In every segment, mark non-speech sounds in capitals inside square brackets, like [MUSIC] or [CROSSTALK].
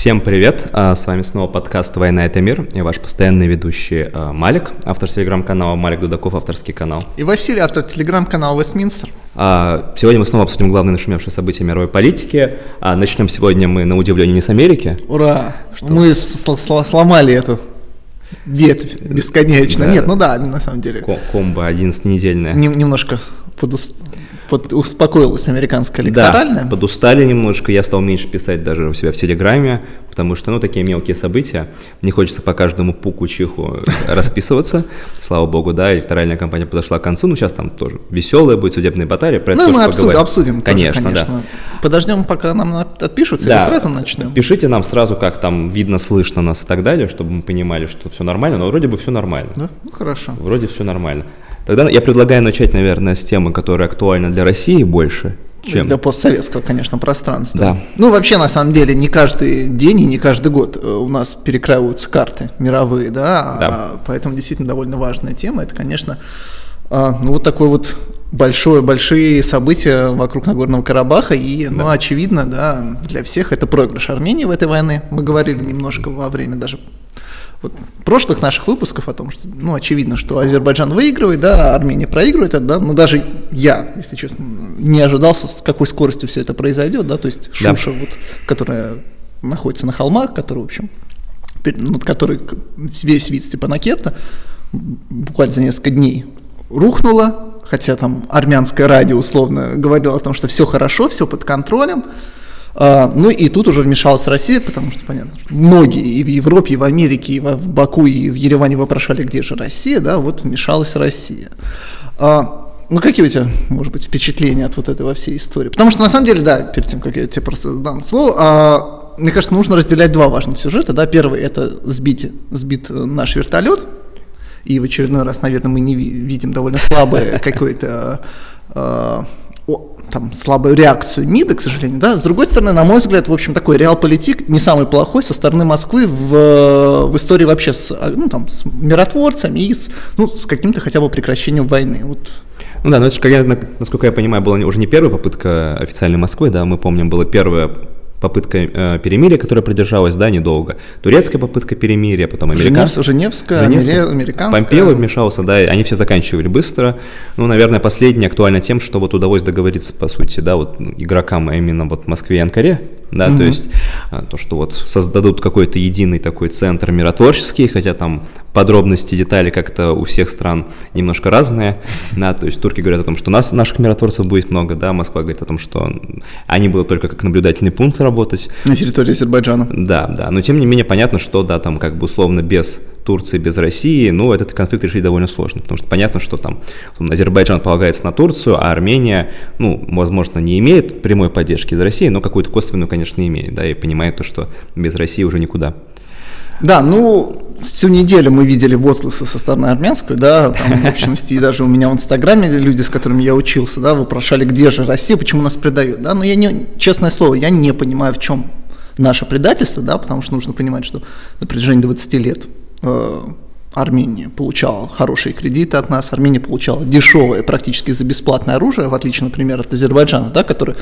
Всем привет! А, с вами снова подкаст «Война – это мир». Я ваш постоянный ведущий а, Малик, автор телеграм-канала Малик Дудаков, авторский канал. И Василий, автор телеграм-канала «Вестминстер». А, сегодня мы снова обсудим главные нашумевшие события мировой политики. Начнем сегодня мы, на удивление, не с Америки. Ура! Что? Мы сломали эту ветвь бесконечно. Да. Нет, ну да, на самом деле. Комбо 11-недельная. Немножко подуст под, успокоилась американская электоральная. Да, подустали немножко, я стал меньше писать даже у себя в Телеграме, потому что, ну, такие мелкие события, не хочется по каждому пуку-чиху [LAUGHS] расписываться, слава богу, да, электоральная кампания подошла к концу, ну, сейчас там тоже веселая будет судебная баталия, про это Ну, мы обсудим, обсудим конечно, тоже, конечно. Да. Подождем, пока нам отпишутся, да. или сразу начнем? Пишите нам сразу, как там видно, слышно нас и так далее, чтобы мы понимали, что все нормально, но вроде бы все нормально. Да, ну, хорошо. Вроде все нормально. Тогда я предлагаю начать, наверное, с темы, которая актуальна для России больше, чем... Для постсоветского, конечно, пространства. Да. Ну, вообще, на самом деле, не каждый день и не каждый год э, у нас перекраиваются карты мировые, да, да. А, поэтому действительно довольно важная тема. Это, конечно, а, ну, вот такой вот большое, большие события вокруг Нагорного Карабаха, и, ну, да. ну, очевидно, да, для всех это проигрыш Армении в этой войне. Мы говорили немножко во время даже вот прошлых наших выпусков о том, что, ну, очевидно, что Азербайджан выигрывает, да, а Армения проигрывает, да, но даже я, если честно, не ожидал, с какой скоростью все это произойдет, да, то есть Шуша, да. вот, которая находится на холмах, которая, в общем, над которой весь вид Степанакерта буквально за несколько дней рухнула, хотя там армянское радио условно говорило о том, что все хорошо, все под контролем, ну и тут уже вмешалась Россия, потому что, понятно, что многие и в Европе, и в Америке, и в Баку, и в Ереване вопрошали, где же Россия, да, вот вмешалась Россия. А, ну, какие у тебя, может быть, впечатления от вот этой во всей истории? Потому что, на самом деле, да, перед тем, как я тебе просто дам слово, а, мне кажется, нужно разделять два важных сюжета. Да? Первый – это сбить, сбит наш вертолет, и в очередной раз, наверное, мы не видим довольно слабое [LAUGHS] какое-то там, слабую реакцию МИДа, к сожалению, да, с другой стороны, на мой взгляд, в общем, такой реал-политик не самый плохой со стороны Москвы в, в истории вообще с, ну, там, с миротворцами и с, ну, с каким-то хотя бы прекращением войны. Вот. Ну да, но это же, насколько я понимаю, была уже не первая попытка официальной Москвы, да, мы помним, была первая попытка э, перемирия, которая продержалась, да, недолго. Турецкая попытка перемирия, потом американская. Женевская, Женевская, американская. Помпео вмешался, да, они все заканчивали быстро. Ну, наверное, последняя актуальна тем, что вот удалось договориться, по сути, да, вот ну, игрокам, а именно вот Москве и Анкаре, да, угу. то есть а, то, что вот создадут какой-то единый такой центр миротворческий, хотя там подробности, детали как-то у всех стран немножко разные, да, то есть турки говорят о том, что у нас, наших миротворцев будет много, да, Москва говорит о том, что они будут только как наблюдательный пункт работать. На территории Азербайджана. Да, да, но тем не менее понятно, что, да, там как бы условно без Турции, без России, ну, этот конфликт решить довольно сложно, потому что понятно, что там Азербайджан полагается на Турцию, а Армения, ну, возможно, не имеет прямой поддержки из России, но какую-то косвенную, конечно, имеет, да, и понимает то, что без России уже никуда. Да, ну, всю неделю мы видели возгласы со стороны армянской, да, там, в общности, и даже у меня в Инстаграме люди, с которыми я учился, да, вопрошали, где же Россия, почему нас предают, да, но я не, честное слово, я не понимаю, в чем наше предательство, да, потому что нужно понимать, что на протяжении 20 лет Армения получала хорошие кредиты от нас, Армения получала дешевое, практически за бесплатное оружие, в отличие, например, от Азербайджана, да, который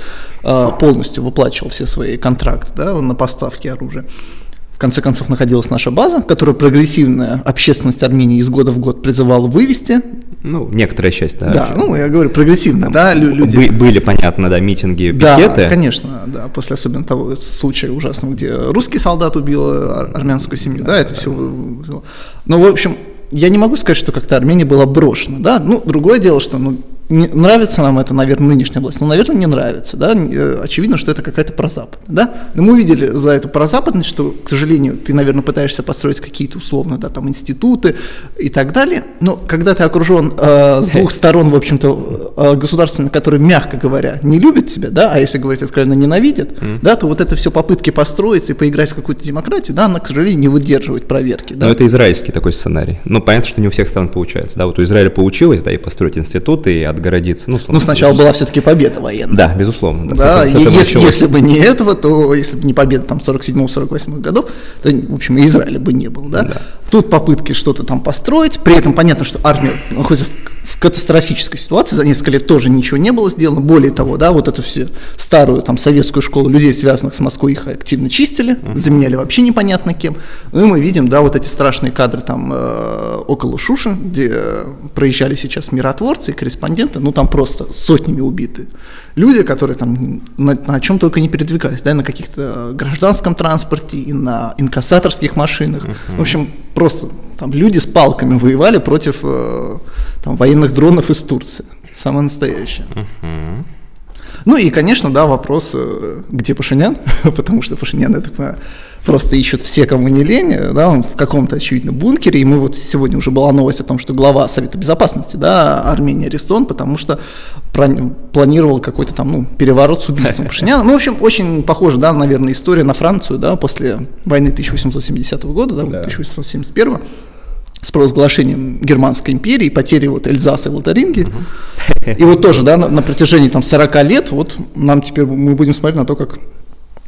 э, полностью выплачивал все свои контракты да, на поставки оружия в конце концов находилась наша база, которую прогрессивная общественность Армении из года в год призывала вывести. Ну, некоторая часть, да. Да, ну, я говорю, прогрессивно, да, люди... Были, понятно, да, митинги, пикеты. Да, конечно, да, после особенно того случая ужасного, где русский солдат убил армянскую семью, да, это все... Ну, в общем, я не могу сказать, что как-то Армения была брошена, да, ну, другое дело, что, ну, не, нравится нам это, наверное, нынешняя власть, но, наверное, не нравится, да, э, очевидно, что это какая-то прозападная, да, но мы увидели за эту прозападность, что, к сожалению, ты, наверное, пытаешься построить какие-то условно, да, там, институты и так далее, но когда ты окружен э, с двух сторон, в общем-то, э, государствами, которые, мягко говоря, не любят тебя, да, а если говорить откровенно, ненавидят, mm. да, то вот это все попытки построить и поиграть в какую-то демократию, да, она, к сожалению, не выдерживает проверки, да. Но это израильский такой сценарий, ну, понятно, что не у всех стран получается, да, вот у Израиля получилось, да, и построить институты, и отгородиться. Ну, ну сначала была все-таки победа военная. Да, безусловно. Да, да с этого, если, если бы не этого, то если бы не победа там 47-48 годов, то, в общем, и Израиля бы не было. Да? Да. Тут попытки что-то там построить, при этом понятно, что армия находится в в катастрофической ситуации, за несколько лет тоже ничего не было сделано, более того, да, вот эту всю старую там советскую школу людей, связанных с Москвой, их активно чистили, uh-huh. заменяли вообще непонятно кем, ну и мы видим, да, вот эти страшные кадры там э, около Шуши, где э, проезжали сейчас миротворцы и корреспонденты, ну там просто сотнями убиты люди, которые там на, на чем только не передвигались, да, на каких-то гражданском транспорте и на инкассаторских машинах. Uh-huh. В общем, просто там люди с палками воевали против э, там, военных дронов из Турции. Самое настоящее. Uh-huh. Ну и, конечно, да, вопрос, э, где Пашинян, [LAUGHS] потому что Пашинян, я так понимаю, просто ищут все, кому не лень, да, он в каком-то, очевидно, бункере, и мы вот сегодня уже была новость о том, что глава Совета Безопасности, да, Армении арестован, потому что планировал какой-то там, ну, переворот с убийством [LAUGHS] Пашиняна. Ну, в общем, очень похоже, да, наверное, история на Францию, да, после войны 1870 года, да, да. 1871 с провозглашением Германской империи, потери вот Эльзаса и Лотаринги. Угу. И вот тоже, да, на, на протяжении там 40 лет, вот нам теперь мы будем смотреть на то, как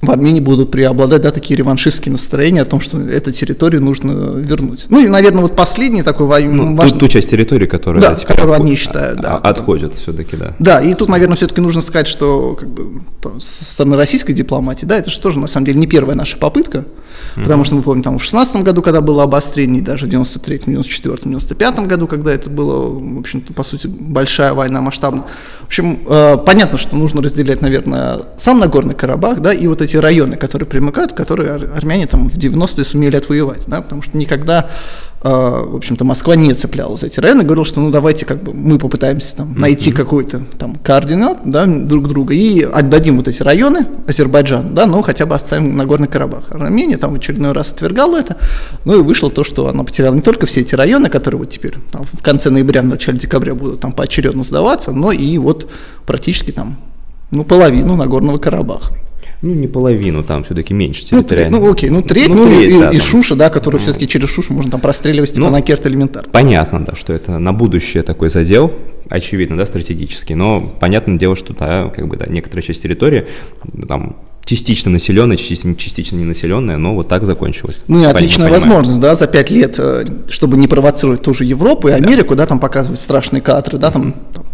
в Армении будут преобладать да, такие реваншистские настроения о том, что эту территорию нужно вернуть. Ну и, наверное, вот последний такой ну, важный... Ту, ту часть территории, которая да, которую отход... они считают, да. Отходят все-таки, да. Да, и тут, наверное, все-таки нужно сказать, что как бы, то, со стороны российской дипломатии, да, это же тоже, на самом деле, не первая наша попытка, mm-hmm. потому что мы помним, там, в 16 году, когда было обострение, даже в 93-м, 94-м, 95-м году, когда это было, в общем-то, по сути, большая война масштабная. В общем, э, понятно, что нужно разделять, наверное, сам Нагорный Карабах, да, и вот эти эти районы, которые примыкают, которые армяне там в 90-е сумели отвоевать, да, потому что никогда а, в общем-то, Москва не цеплялась за эти районы, говорила, что ну давайте как бы мы попытаемся там найти какой-то там координат, да, друг друга и отдадим вот эти районы Азербайджану, да, но хотя бы оставим Нагорный Карабах. Армения там в очередной раз отвергала это, ну и вышло то, что она потеряла не только все эти районы, которые вот теперь там, в конце ноября, в начале декабря будут там поочередно сдаваться, но и вот практически там ну, половину Нагорного Карабаха. Ну, не половину, там все-таки меньше территориально. Ну, ну окей, ну треть, ну, ну треть, и, да, и там. Шуша, да, который ну, все-таки через Шушу можно там простреливать типа ну, на керт элементарно. Понятно, да, что это на будущее такой задел, очевидно, да, стратегический, но понятное дело, что да, как бы, да, некоторая часть территории, там, частично населенная, частично, частично не населенная, но вот так закончилось. Ну и отличная Понимаю. возможность, да, за пять лет, э, чтобы не провоцировать ту же Европу и Америку, да, да там показывать страшные кадры, да, там, там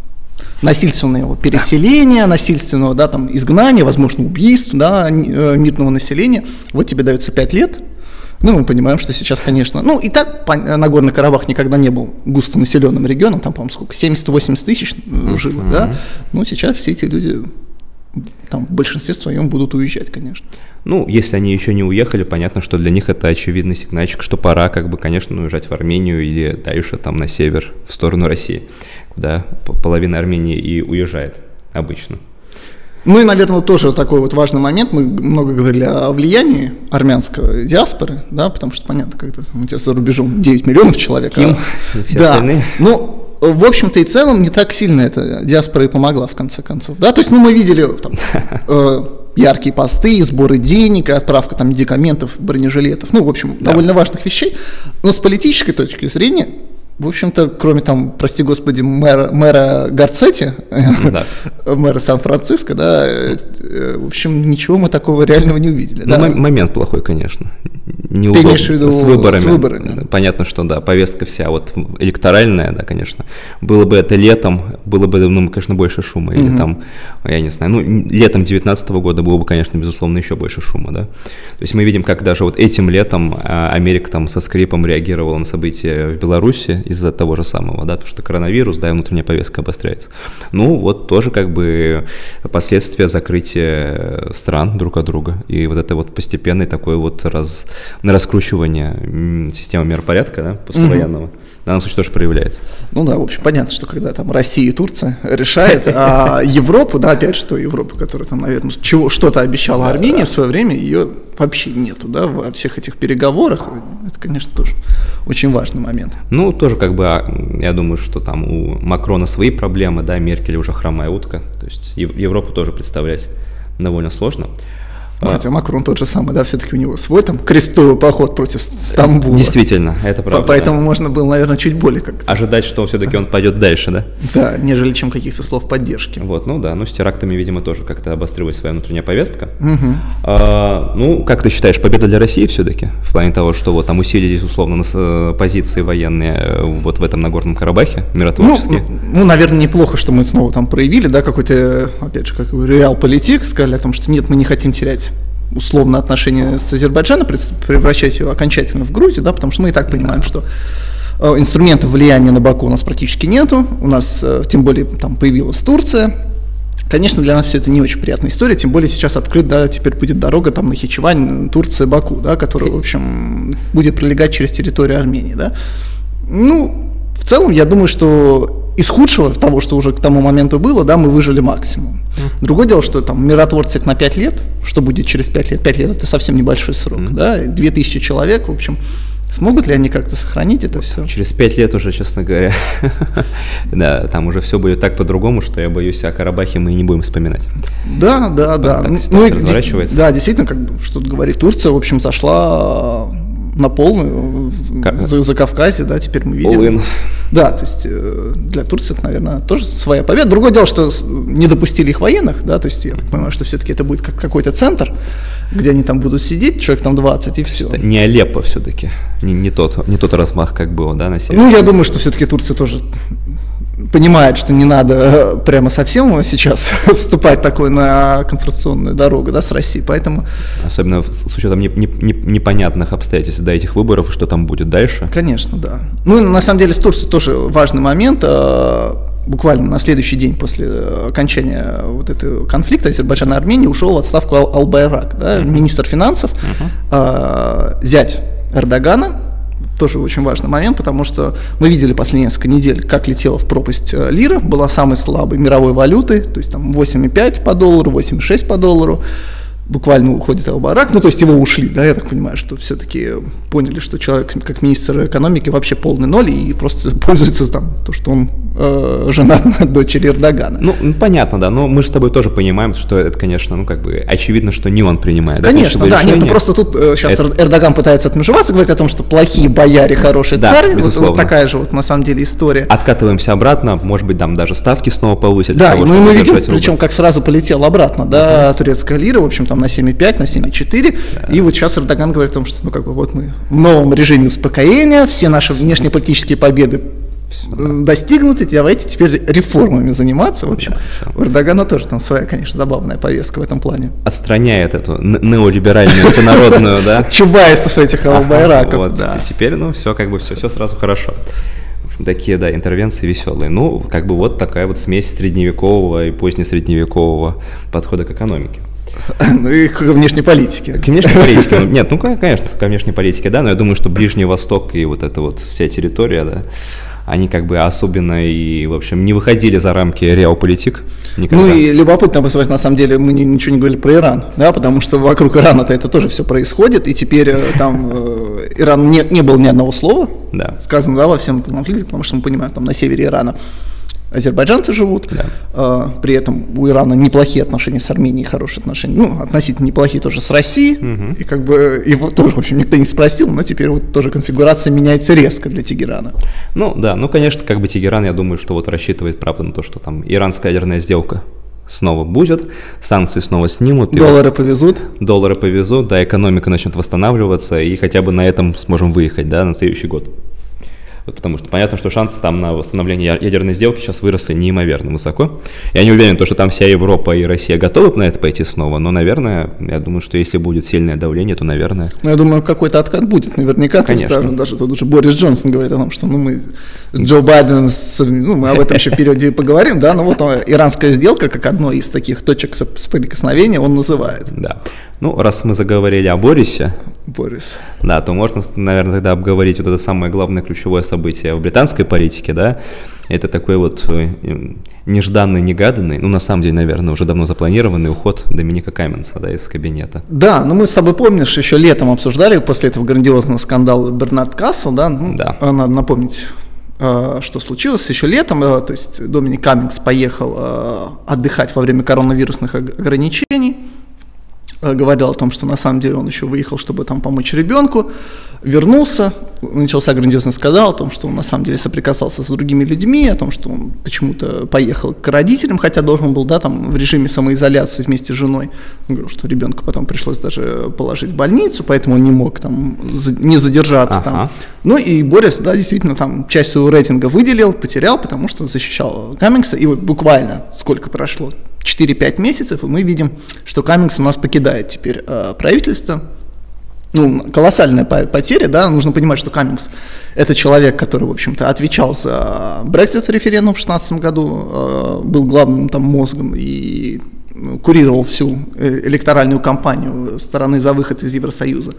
насильственного переселения, насильственного да, там, изгнания, возможно, убийств да, э, мирного населения. Вот тебе дается 5 лет. Ну, мы понимаем, что сейчас, конечно... Ну, и так Нагорный Карабах никогда не был густонаселенным регионом, там, по-моему, сколько, 70-80 тысяч жило, mm-hmm. да? Но сейчас все эти люди там в большинстве своем будут уезжать, конечно. Ну, если они еще не уехали, понятно, что для них это очевидный сигнальчик, что пора, как бы, конечно, уезжать в Армению или дальше там на север, в сторону России да, половина Армении и уезжает обычно. Ну и, наверное, тоже такой вот важный момент. Мы много говорили о влиянии армянской диаспоры, да, потому что, понятно, как-то у тебя за рубежом 9 миллионов человек. Ким а, все да. остальные. Ну, в общем-то и целом не так сильно эта диаспора и помогла в конце концов. Да, то есть, ну, мы видели там, [LAUGHS] э, яркие посты, сборы денег, отправка там медикаментов, бронежилетов, ну, в общем, да. довольно важных вещей. Но с политической точки зрения в общем-то, кроме там, прости господи, мэра, мэра Гарцетти, да. [LAUGHS] мэра Сан-Франциско, да, э, в общем, ничего мы такого реального не увидели. Ну, да. момент плохой, конечно. Не Ты имеешь в виду с выборами. с выборами? Понятно, что да, повестка вся вот электоральная, да, конечно. Было бы это летом, было бы, ну, конечно, больше шума. Или угу. там, я не знаю, ну, летом 2019 года было бы, конечно, безусловно, еще больше шума, да. То есть мы видим, как даже вот этим летом а, Америка там со скрипом реагировала на события в Беларуси, из-за того же самого, да, то, что коронавирус, да, и внутренняя повестка обостряется. Ну, вот тоже как бы последствия закрытия стран друг от друга, и вот это вот постепенное такое вот раз, раскручивание системы миропорядка, да, послевоенного. Угу в данном случае тоже проявляется. Ну да, в общем, понятно, что когда там Россия и Турция решает, а Европу, да, опять что Европа, которая там, наверное, чего, что-то обещала Армении в свое время, ее вообще нету, да, во всех этих переговорах. Это, конечно, тоже очень важный момент. Ну, тоже как бы, а, я думаю, что там у Макрона свои проблемы, да, Меркель уже хромая утка, то есть Европу тоже представлять довольно сложно. Ну, хотя Макрон тот же самый, да, все-таки у него свой там крестовый поход против Стамбула. Действительно, это правда. Поэтому да. можно было, наверное, чуть более как Ожидать, что все-таки он [LAUGHS] пойдет дальше, да? Да, нежели чем каких-то слов поддержки. Вот, ну да, ну с терактами, видимо, тоже как-то обострилась своя внутренняя повестка. Угу. А, ну, как ты считаешь, победа для России все-таки? В плане того, что вот там усилились условно э, позиции военные э, вот в этом Нагорном Карабахе, миротворческие? Ну, ну, наверное, неплохо, что мы снова там проявили, да, какой-то, опять же, как реал-политик, сказали о том, что нет, мы не хотим терять условно отношения с Азербайджаном, превращать ее окончательно в Грузию, да, потому что мы и так понимаем, что э, инструментов влияния на Баку у нас практически нету, у нас э, тем более там появилась Турция, Конечно, для нас все это не очень приятная история, тем более сейчас открыт, да, теперь будет дорога там на Хичевань, Турция, Баку, да, которая, в общем, будет пролегать через территорию Армении, да. Ну, в целом, я думаю, что из худшего того, что уже к тому моменту было, да, мы выжили максимум. Другое дело, что там миротворцы на 5 лет, что будет через 5 лет? 5 лет это совсем небольшой срок, mm. да, 2000 человек, в общем, Смогут ли они как-то сохранить это все? Через пять лет уже, честно говоря, [LAUGHS] да, там уже все будет так по-другому, что я боюсь, о Карабахе мы и не будем вспоминать. Да, да, да. Так ну, разворачивается. Да, действительно, как бы, что тут говорит, Турция, в общем, зашла на полную как? за, за Кавказе, да, теперь мы видим. All Да, то есть э, для Турции это, наверное, тоже своя победа. Другое дело, что не допустили их военных, да, то есть я так понимаю, что все-таки это будет как какой-то центр, где они там будут сидеть, человек там 20 и все. Это не Алеппо все-таки, не, не, тот, не тот размах, как было, да, на севере. Ну, я думаю, что все-таки Турция тоже понимает, что не надо э, прямо совсем сейчас [LAUGHS] вступать такой на конфронтационную дорогу да, с Россией, поэтому... Особенно с учетом не, не, не, непонятных обстоятельств до этих выборов, что там будет дальше. Конечно, да. Ну, на самом деле, с Турцией тоже важный момент. Э, буквально на следующий день после окончания вот этого конфликта Азербайджан и Армения ушел в отставку Ал- Албайрак, да, министр финансов, uh-huh. зять Эрдогана, тоже очень важный момент, потому что мы видели последние несколько недель, как летела в пропасть э, лира, была самой слабой мировой валютой, то есть там 8,5 по доллару, 8,6 по доллару буквально уходит Албарак, ну то есть его ушли, да, я так понимаю, что все-таки поняли, что человек как министр экономики вообще полный ноль и просто [LAUGHS] пользуется там то, что он э, женат на дочери Эрдогана. Ну, понятно, да, но мы же с тобой тоже понимаем, что это, конечно, ну как бы очевидно, что не он принимает. Конечно, да, решение. нет, ну просто тут э, сейчас это... Эрдоган пытается отмежеваться, говорить о том, что плохие бояре, хороший да, царь, вот, вот такая же вот на самом деле история. Откатываемся обратно, может быть, там даже ставки снова повысят. Да, того, ну и мы видим, причем как сразу полетел обратно, да, uh-huh. турецкая лира, в общем, там на 7,5, на 7,4, да. и вот сейчас Эрдоган говорит о том, что, ну как бы вот мы в новом режиме успокоения, все наши внешнеполитические победы достигнуты, давайте теперь реформами заниматься. В общем, у Эрдогана тоже там своя, конечно, забавная повестка в этом плане. Отстраняет эту неолиберальную, антинародную, да? [LAUGHS] Чубайсов этих албайраков, Вот, да. теперь, ну, все как бы, все, все сразу хорошо. В общем, такие, да, интервенции веселые. Ну, как бы вот такая вот смесь средневекового и позднесредневекового подхода к экономике. [LAUGHS] Ну и к внешней политике. К внешней политике. Ну, нет, ну, конечно, к внешней политике, да, но я думаю, что Ближний Восток и вот эта вот вся территория, да, они как бы особенно и, в общем, не выходили за рамки реалполитик никогда. Ну и любопытно посмотреть, на самом деле, мы ничего не говорили про Иран, да, потому что вокруг Ирана-то это тоже все происходит, и теперь э, там э, Иран не, не было ни одного слова да. сказано, да, во всем этом конфликте, потому что мы понимаем, там на севере Ирана азербайджанцы живут, да. э, при этом у Ирана неплохие отношения с Арменией, хорошие отношения, ну, относительно неплохие тоже с Россией, угу. и как бы его тоже, в общем, никто не спросил, но теперь вот тоже конфигурация меняется резко для Тегерана. Ну, да, ну, конечно, как бы Тегеран, я думаю, что вот рассчитывает, правда, на то, что там иранская ядерная сделка снова будет, санкции снова снимут. Доллары вот, повезут. Доллары повезут, да, экономика начнет восстанавливаться, и хотя бы на этом сможем выехать, да, на следующий год. Вот потому что понятно, что шансы там на восстановление ядерной сделки сейчас выросли неимоверно высоко. Я не уверен, что там вся Европа и Россия готовы на это пойти снова, но, наверное, я думаю, что если будет сильное давление, то, наверное... Ну, я думаю, какой-то откат будет наверняка. Конечно. Даже, даже тут уже Борис Джонсон говорит о том, что ну, мы Джо Байден, ну, мы об этом еще впереди поговорим, да, но вот иранская сделка, как одно из таких точек соприкосновения, он называет. Да. Ну, раз мы заговорили о Борисе, Борис. Да, то можно, наверное, тогда обговорить вот это самое главное ключевое событие в британской политике, да. Это такой вот э, нежданный, негаданный, ну, на самом деле, наверное, уже давно запланированный уход Доминика Каменса, да, из кабинета. Да, ну мы с тобой, помнишь, еще летом обсуждали после этого грандиозного скандала Бернард Кассел, да, ну, да. надо напомнить э, что случилось еще летом, э, то есть Доминик Каммингс поехал отдыхать во время коронавирусных ограничений, Э, говорил о том, что на самом деле он еще выехал, чтобы там помочь ребенку, вернулся, начался грандиозный скандал о том, что он на самом деле соприкасался с другими людьми, о том, что он почему-то поехал к родителям, хотя должен был, да, там в режиме самоизоляции вместе с женой. Он говорил, что ребенка потом пришлось даже положить в больницу, поэтому он не мог там не задержаться ага. там. Ну и Борис, да, действительно там часть своего рейтинга выделил, потерял, потому что защищал Каммингса, и вот буквально сколько прошло, 4-5 месяцев, и мы видим, что Каммингс у нас покидает теперь э, правительство. Ну, колоссальная потеря, да, нужно понимать, что Каммингс – это человек, который, в общем-то, отвечал за Brexit референдум в 2016 году, э, был главным там мозгом и ну, курировал всю э, электоральную кампанию стороны за выход из Евросоюза.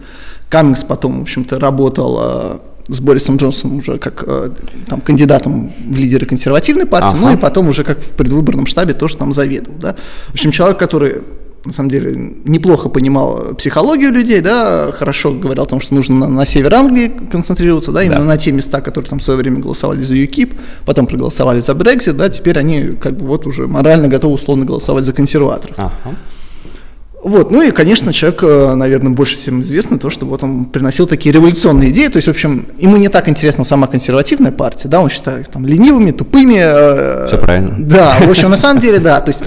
Каммингс потом, в общем-то, работал э, с Борисом Джонсоном уже как э, там, кандидатом в лидеры консервативной партии, ага. ну и потом уже как в предвыборном штабе тоже там заведовал. Да? В общем, человек, который на самом деле неплохо понимал психологию людей, да, хорошо говорил о том, что нужно на, на север Англии концентрироваться, да, именно да. на те места, которые там в свое время голосовали за ЮКИП, потом проголосовали за Брексит, да, теперь они как бы вот уже морально готовы условно голосовать за консерваторов. Ага. Вот, ну и, конечно, человек, э, наверное, больше всем известно то, что вот он приносил такие революционные идеи, то есть, в общем, ему не так интересна сама консервативная партия, да, он считает там ленивыми, тупыми. Э, Все правильно. Да, в общем, на самом деле, да, то есть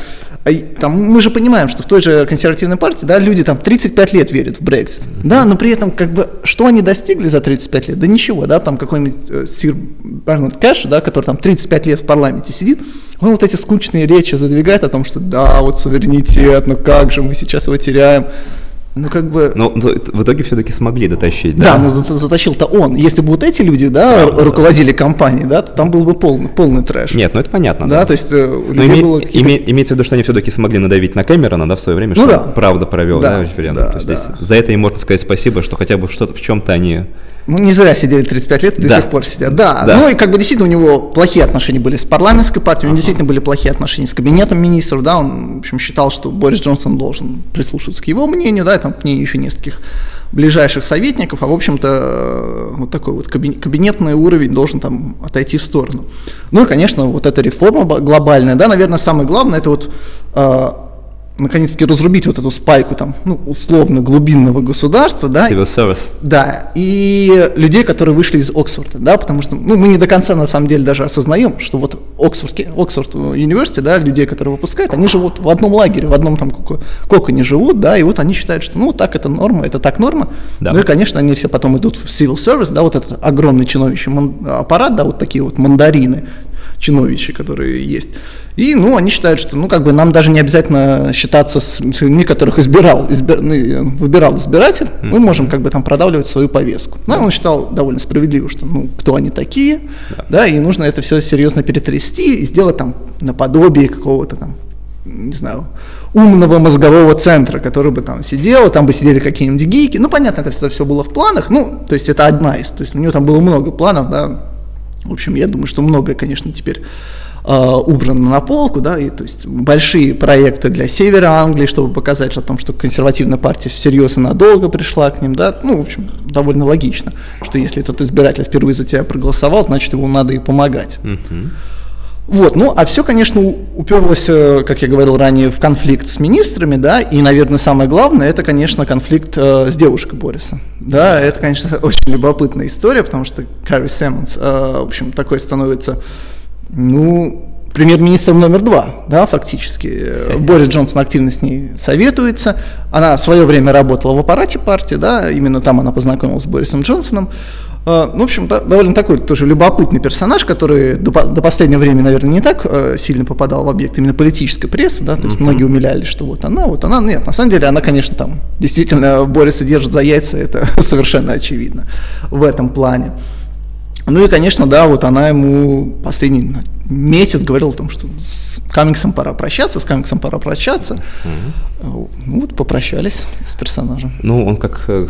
там, мы же понимаем, что в той же консервативной партии, да, люди там 35 лет верят в Брексит, да, но при этом, как бы, что они достигли за 35 лет? Да ничего, да, там какой-нибудь э, сир Бернард Кэш, да, который там 35 лет в парламенте сидит, он вот эти скучные речи задвигает о том, что да, вот суверенитет, ну как же мы сейчас его теряем. Ну, как бы... Но в итоге все-таки смогли дотащить, да? Да, но затащил-то он. Если бы вот эти люди, да, да руководили да. компанией, да, то там был бы полный, полный трэш. Нет, ну это понятно. Да, да. то есть э, у людей име, было име, Имеется в виду, что они все-таки смогли надавить на Кэмерона, да, в свое время, ну, что да. правда провел, да, да референдум. Да, то есть да. здесь за это им можно сказать спасибо, что хотя бы что-то в чем-то они ну, не зря сидели 35 лет и да. до сих пор сидят. Да. да. Ну и как бы действительно у него плохие отношения были с парламентской партией, у него действительно были плохие отношения с кабинетом министров, да, он, в общем, считал, что Борис Джонсон должен прислушиваться к его мнению, да, и там к мнению еще нескольких ближайших советников, а в общем-то э, вот такой вот кабинетный уровень должен там отойти в сторону. Ну и, конечно, вот эта реформа глобальная, да, наверное, самое главное, это вот э, наконец-таки разрубить вот эту спайку там, ну, условно глубинного государства, да. Civil service. Да, и людей, которые вышли из Оксфорда, да, потому что, ну, мы не до конца на самом деле даже осознаем, что вот Оксфордский, Оксфорд университет, да, людей, которые выпускают, они живут в одном лагере, в одном там коконе живут, да, и вот они считают, что, ну, так это норма, это так норма. Да. Ну и, конечно, они все потом идут в civil service, да, вот этот огромный чиновничий аппарат, да, вот такие вот мандарины, чиновичи, которые есть. И, ну, они считают, что, ну, как бы нам даже не обязательно считаться с людьми, которых избирал, избир, ну, выбирал избиратель, мы можем как бы там продавливать свою повестку. Ну, он считал довольно справедливо, что, ну, кто они такие, yeah. да, и нужно это все серьезно перетрясти и сделать там наподобие какого-то там не знаю, умного мозгового центра, который бы там сидел, там бы сидели какие-нибудь гики. Ну, понятно, это все, все было в планах, ну, то есть это одна из, то есть у него там было много планов, да. В общем, я думаю, что многое, конечно, теперь Э, убрано на полку, да, и то есть большие проекты для севера Англии, чтобы показать о том, что консервативная партия всерьез и надолго пришла к ним, да, ну, в общем, довольно логично, что если этот избиратель впервые за тебя проголосовал, значит, ему надо и помогать. Uh-huh. Вот, ну, а все, конечно, уперлось, э, как я говорил ранее, в конфликт с министрами, да, и, наверное, самое главное, это, конечно, конфликт э, с девушкой Бориса. Да, это, конечно, [LAUGHS] очень любопытная история, потому что Карри Сэммонс, э, в общем, такой становится ну, премьер-министр номер два, да, фактически. Борис Джонсон активно с ней советуется. Она в свое время работала в аппарате партии, да, именно там она познакомилась с Борисом Джонсоном. А, ну, в общем, довольно такой тоже любопытный персонаж, который до, до последнего времени, наверное, не так э, сильно попадал в объект именно политической прессы, да, то есть mm-hmm. многие умилялись, что вот она, вот она, нет, на самом деле она, конечно, там действительно Бориса держит за яйца, это [LAUGHS] совершенно очевидно в этом плане. Ну и, конечно, да, вот она ему последний месяц говорила о том, что с Каммингсом пора прощаться, с Каммингсом пора прощаться. Угу. Ну вот попрощались с персонажем. Ну, он как, э,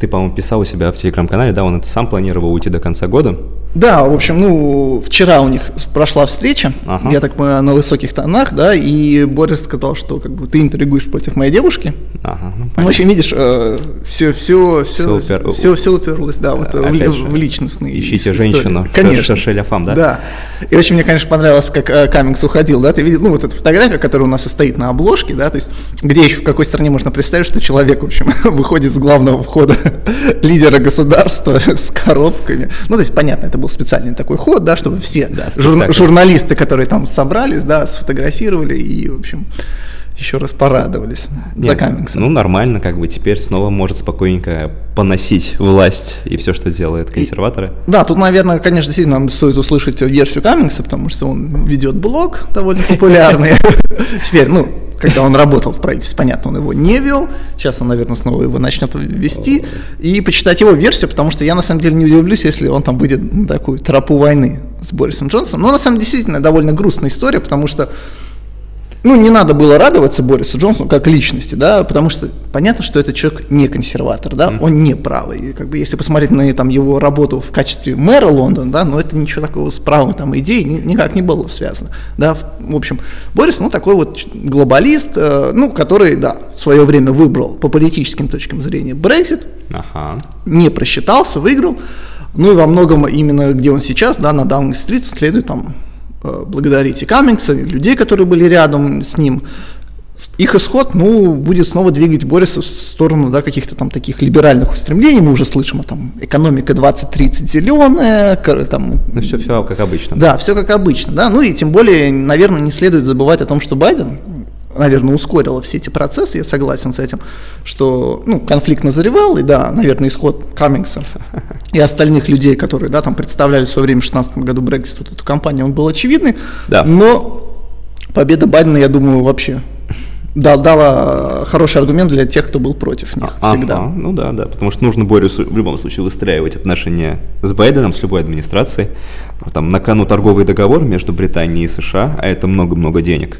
ты, по-моему, писал у себя в телеграм-канале, да, он это сам планировал уйти до конца года. Да, в общем, ну, вчера у них прошла встреча, ага. я так понимаю, на высоких тонах, да, и Борис сказал, что как бы ты интригуешь против моей девушки. Ага. Ну, в общем, видишь, э, все, все, все, все, упер... все, все уперлось, да, вот в, же, в личностные Ищите истории. женщину, конечно. Шершеля Фам, да? Да. И очень мне, конечно, понравилось, как э, Каммингс уходил, да, ты видел, ну, вот эта фотография, которая у нас и стоит на обложке, да, то есть, где еще, в какой стране можно представить, что человек, в общем, [LAUGHS] выходит с главного входа [LAUGHS] лидера государства [LAUGHS] с коробками. Ну, то есть, понятно, это был специальный такой ход, да, чтобы все да, жур, журналисты, которые там собрались, да, сфотографировали и, в общем, еще раз порадовались Нет, за Каммингса. Ну, нормально, как бы теперь снова может спокойненько поносить власть и все, что делают консерваторы. И, да, тут, наверное, конечно, действительно нам стоит услышать версию Каммингса, потому что он ведет блог довольно популярный. [LAUGHS] Теперь, ну, когда он работал в правительстве, понятно, он его не вел, сейчас он, наверное, снова его начнет вести, и почитать его версию, потому что я, на самом деле, не удивлюсь, если он там будет на такую тропу войны с Борисом Джонсоном. Но, на самом деле, действительно, довольно грустная история, потому что ну, не надо было радоваться Борису Джонсону как личности, да, потому что понятно, что этот человек не консерватор, да, mm-hmm. он не правый. И, как бы, если посмотреть на там, его работу в качестве мэра Лондона, да, но это ничего такого с правом там идей ни, никак не было связано. Да. В, в общем, Борис, ну, такой вот глобалист, э, ну, который, да, в свое время выбрал по политическим точкам зрения Брексит, ага. не просчитался, выиграл. Ну и во многом именно где он сейчас, да, на Даунинг-стрит следует там благодарить и Каммингса, и людей, которые были рядом с ним, их исход, ну, будет снова двигать Бориса в сторону, да, каких-то там таких либеральных устремлений, мы уже слышим, а там экономика 20-30 зеленая, там... Ну, все, все как обычно. Да, все как обычно, да, ну и тем более, наверное, не следует забывать о том, что Байден, наверное, ускорило все эти процессы, я согласен с этим, что ну, конфликт назревал, и да, наверное, исход Каммингса и остальных людей, которые да, там представляли в свое время в 2016 году Brexit, вот эту компанию, он был очевидный, да. но победа Байдена, я думаю, вообще да, дала хороший аргумент для тех, кто был против них а, всегда. Ага, ну да, да, потому что нужно Борису в любом случае выстраивать отношения с Байденом, с любой администрацией. Там на кону торговый договор между Британией и США, а это много-много денег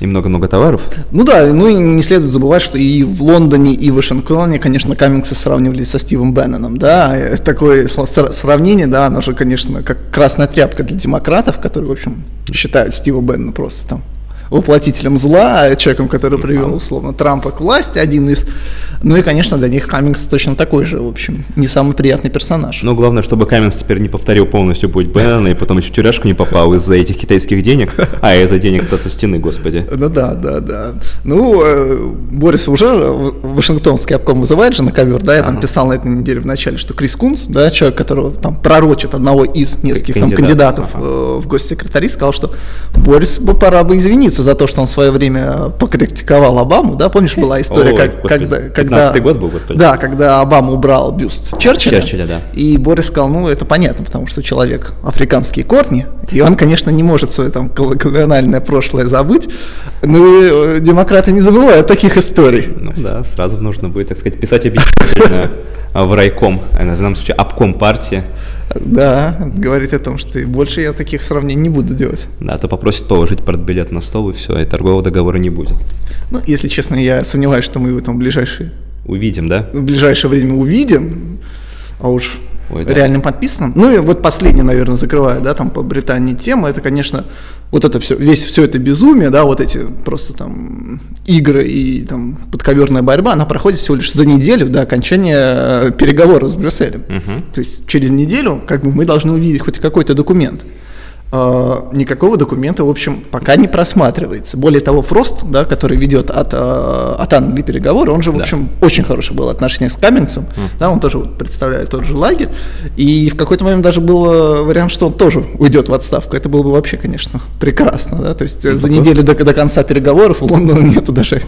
и много-много товаров. Ну да, ну и не следует забывать, что и в Лондоне, и в Вашингтоне, конечно, Каммингса сравнивали со Стивом Бенноном, да, такое сравнение, да, оно же, конечно, как красная тряпка для демократов, которые, в общем, считают Стива Беннона просто там воплотителем зла, человеком, который привел, условно, Трампа к власти, один из. Ну и, конечно, для них Каммингс точно такой же, в общем, не самый приятный персонаж. Ну, главное, чтобы Каммингс теперь не повторил полностью путь Беннона и потом еще в тюряшку не попал из-за этих китайских денег, а из-за денег-то со стены, господи. Ну да, да, да. Ну, э, Борис уже Вашингтонский обком вызывает же на ковер, да, я там писал на этой неделе в начале, что Крис Кунс, да, человек, которого там пророчит одного из нескольких там кандидатов э, в госсекретари, сказал, что Борис бы пора бы извиниться за то, что он в свое время покритиковал Обаму, да, помнишь, была история, Ой, как, когда, когда, год был, господи. Да, когда Обама убрал бюст Черчилля, Черчилля да. и Борис сказал, ну, это понятно, потому что человек африканские корни, и он, конечно, не может свое там колониальное прошлое забыть, но э, демократы не забывают таких историй. Ну да, сразу нужно будет, так сказать, писать объяснительно [LAUGHS] в райком, в данном случае обком партии, да, говорить о том, что больше я таких сравнений не буду делать. Да, то попросит положить портбилет на стол, и все, и торгового договора не будет. Ну, если честно, я сомневаюсь, что мы его там в ближайшие... Увидим, да? В ближайшее время увидим, а уж Ой, да. реальным подписанным. Ну и вот последний, наверное, закрывая, да, там по Британии тему, это, конечно, вот это все, весь все это безумие, да, вот эти просто там игры и там подковерная борьба, она проходит всего лишь за неделю до окончания э, переговоров с Брюсселем. Угу. То есть через неделю как бы мы должны увидеть хоть какой-то документ. А, никакого документа, в общем, пока не просматривается. Более того, Фрост, да, который ведет от, а, от Англии переговоры, он же, в да. общем, очень хорошее было отношение с Каменцем, mm. да, он тоже представляет тот же лагерь, и в какой-то момент даже был э, вариант, что он тоже уйдет в отставку. Это было бы вообще, конечно, прекрасно, да, то есть ну, за неделю до, до конца переговоров у Лондона нету даже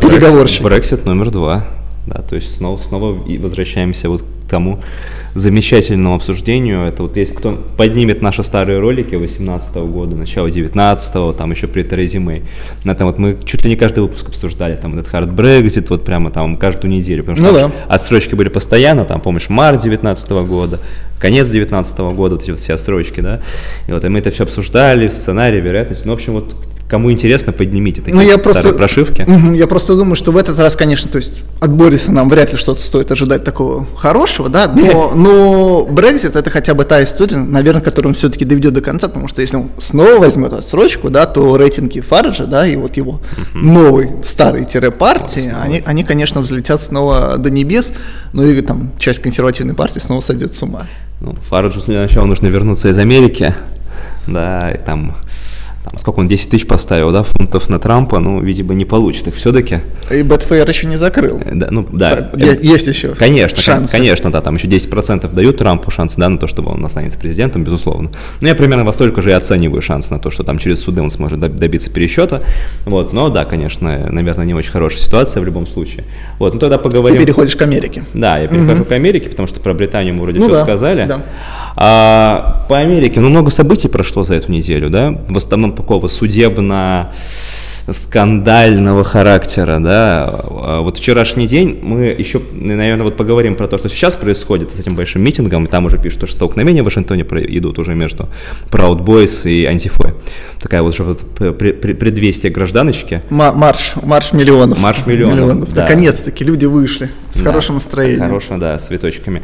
переговорщика. Брексит номер два. Да, то есть снова, снова возвращаемся вот к тому замечательному обсуждению. Это вот есть кто поднимет наши старые ролики 18 года, начала 19 там еще при Терези Мэй. На там вот мы чуть ли не каждый выпуск обсуждали, там этот hard Brexit, вот прямо там каждую неделю, потому что ну, да. отстрочки были постоянно, там, помнишь, март 19 года, конец 19 года, вот эти вот все отстрочки, да, и вот и мы это все обсуждали, сценарий, вероятность, ну, в общем, вот кому интересно, поднимите такие Ну, я старые просто- прошивки. Я просто думаю, что в этот раз, конечно, то есть от Бориса нам вряд ли что-то стоит ожидать такого хорошего, да, но, [LAUGHS] но Brexit это хотя бы та история, наверное, которую он все-таки доведет до конца, потому что если он снова возьмет отсрочку, да, то рейтинги Фараджа, да, и вот его новой старой тире партии, они, они, конечно, взлетят снова до небес, ну и там часть консервативной партии снова сойдет с ума. Ну, Фараджу для начала нужно вернуться из Америки, да, и там, там сколько он, 10 тысяч поставил, да, фунтов на Трампа, ну, видимо, не получит их все-таки. И Бэтфейр еще не закрыл. Да, ну, да. Да, е- есть еще Конечно, кон- шансы. конечно, да, там еще 10% дают Трампу шанс, да, на то, чтобы он останется президентом, безусловно. Но я примерно во столько же и оцениваю шанс на то, что там через суды он сможет доб- добиться пересчета. Вот, но да, конечно, наверное, не очень хорошая ситуация в любом случае. Вот, ну тогда Ты поговорим. переходишь к Америке. Да, я перехожу к Америке, потому что про Британию мы вроде Ну все да, сказали. да. А, по Америке, ну, много событий прошло за эту неделю, да? В основном такого судебно скандального характера, да. А Вот вчерашний день мы еще, наверное, вот поговорим про то, что сейчас происходит с этим большим митингом, и там уже пишут, что столкновения в Вашингтоне идут уже между Proud Boys и Антифой. Такая вот уже вот пре- пре- предвестие гражданочки. Ма- марш, марш миллионов. Марш миллионов, да. Наконец-таки люди вышли с Да, хорошим настроением. Хорошим, да, с цветочками.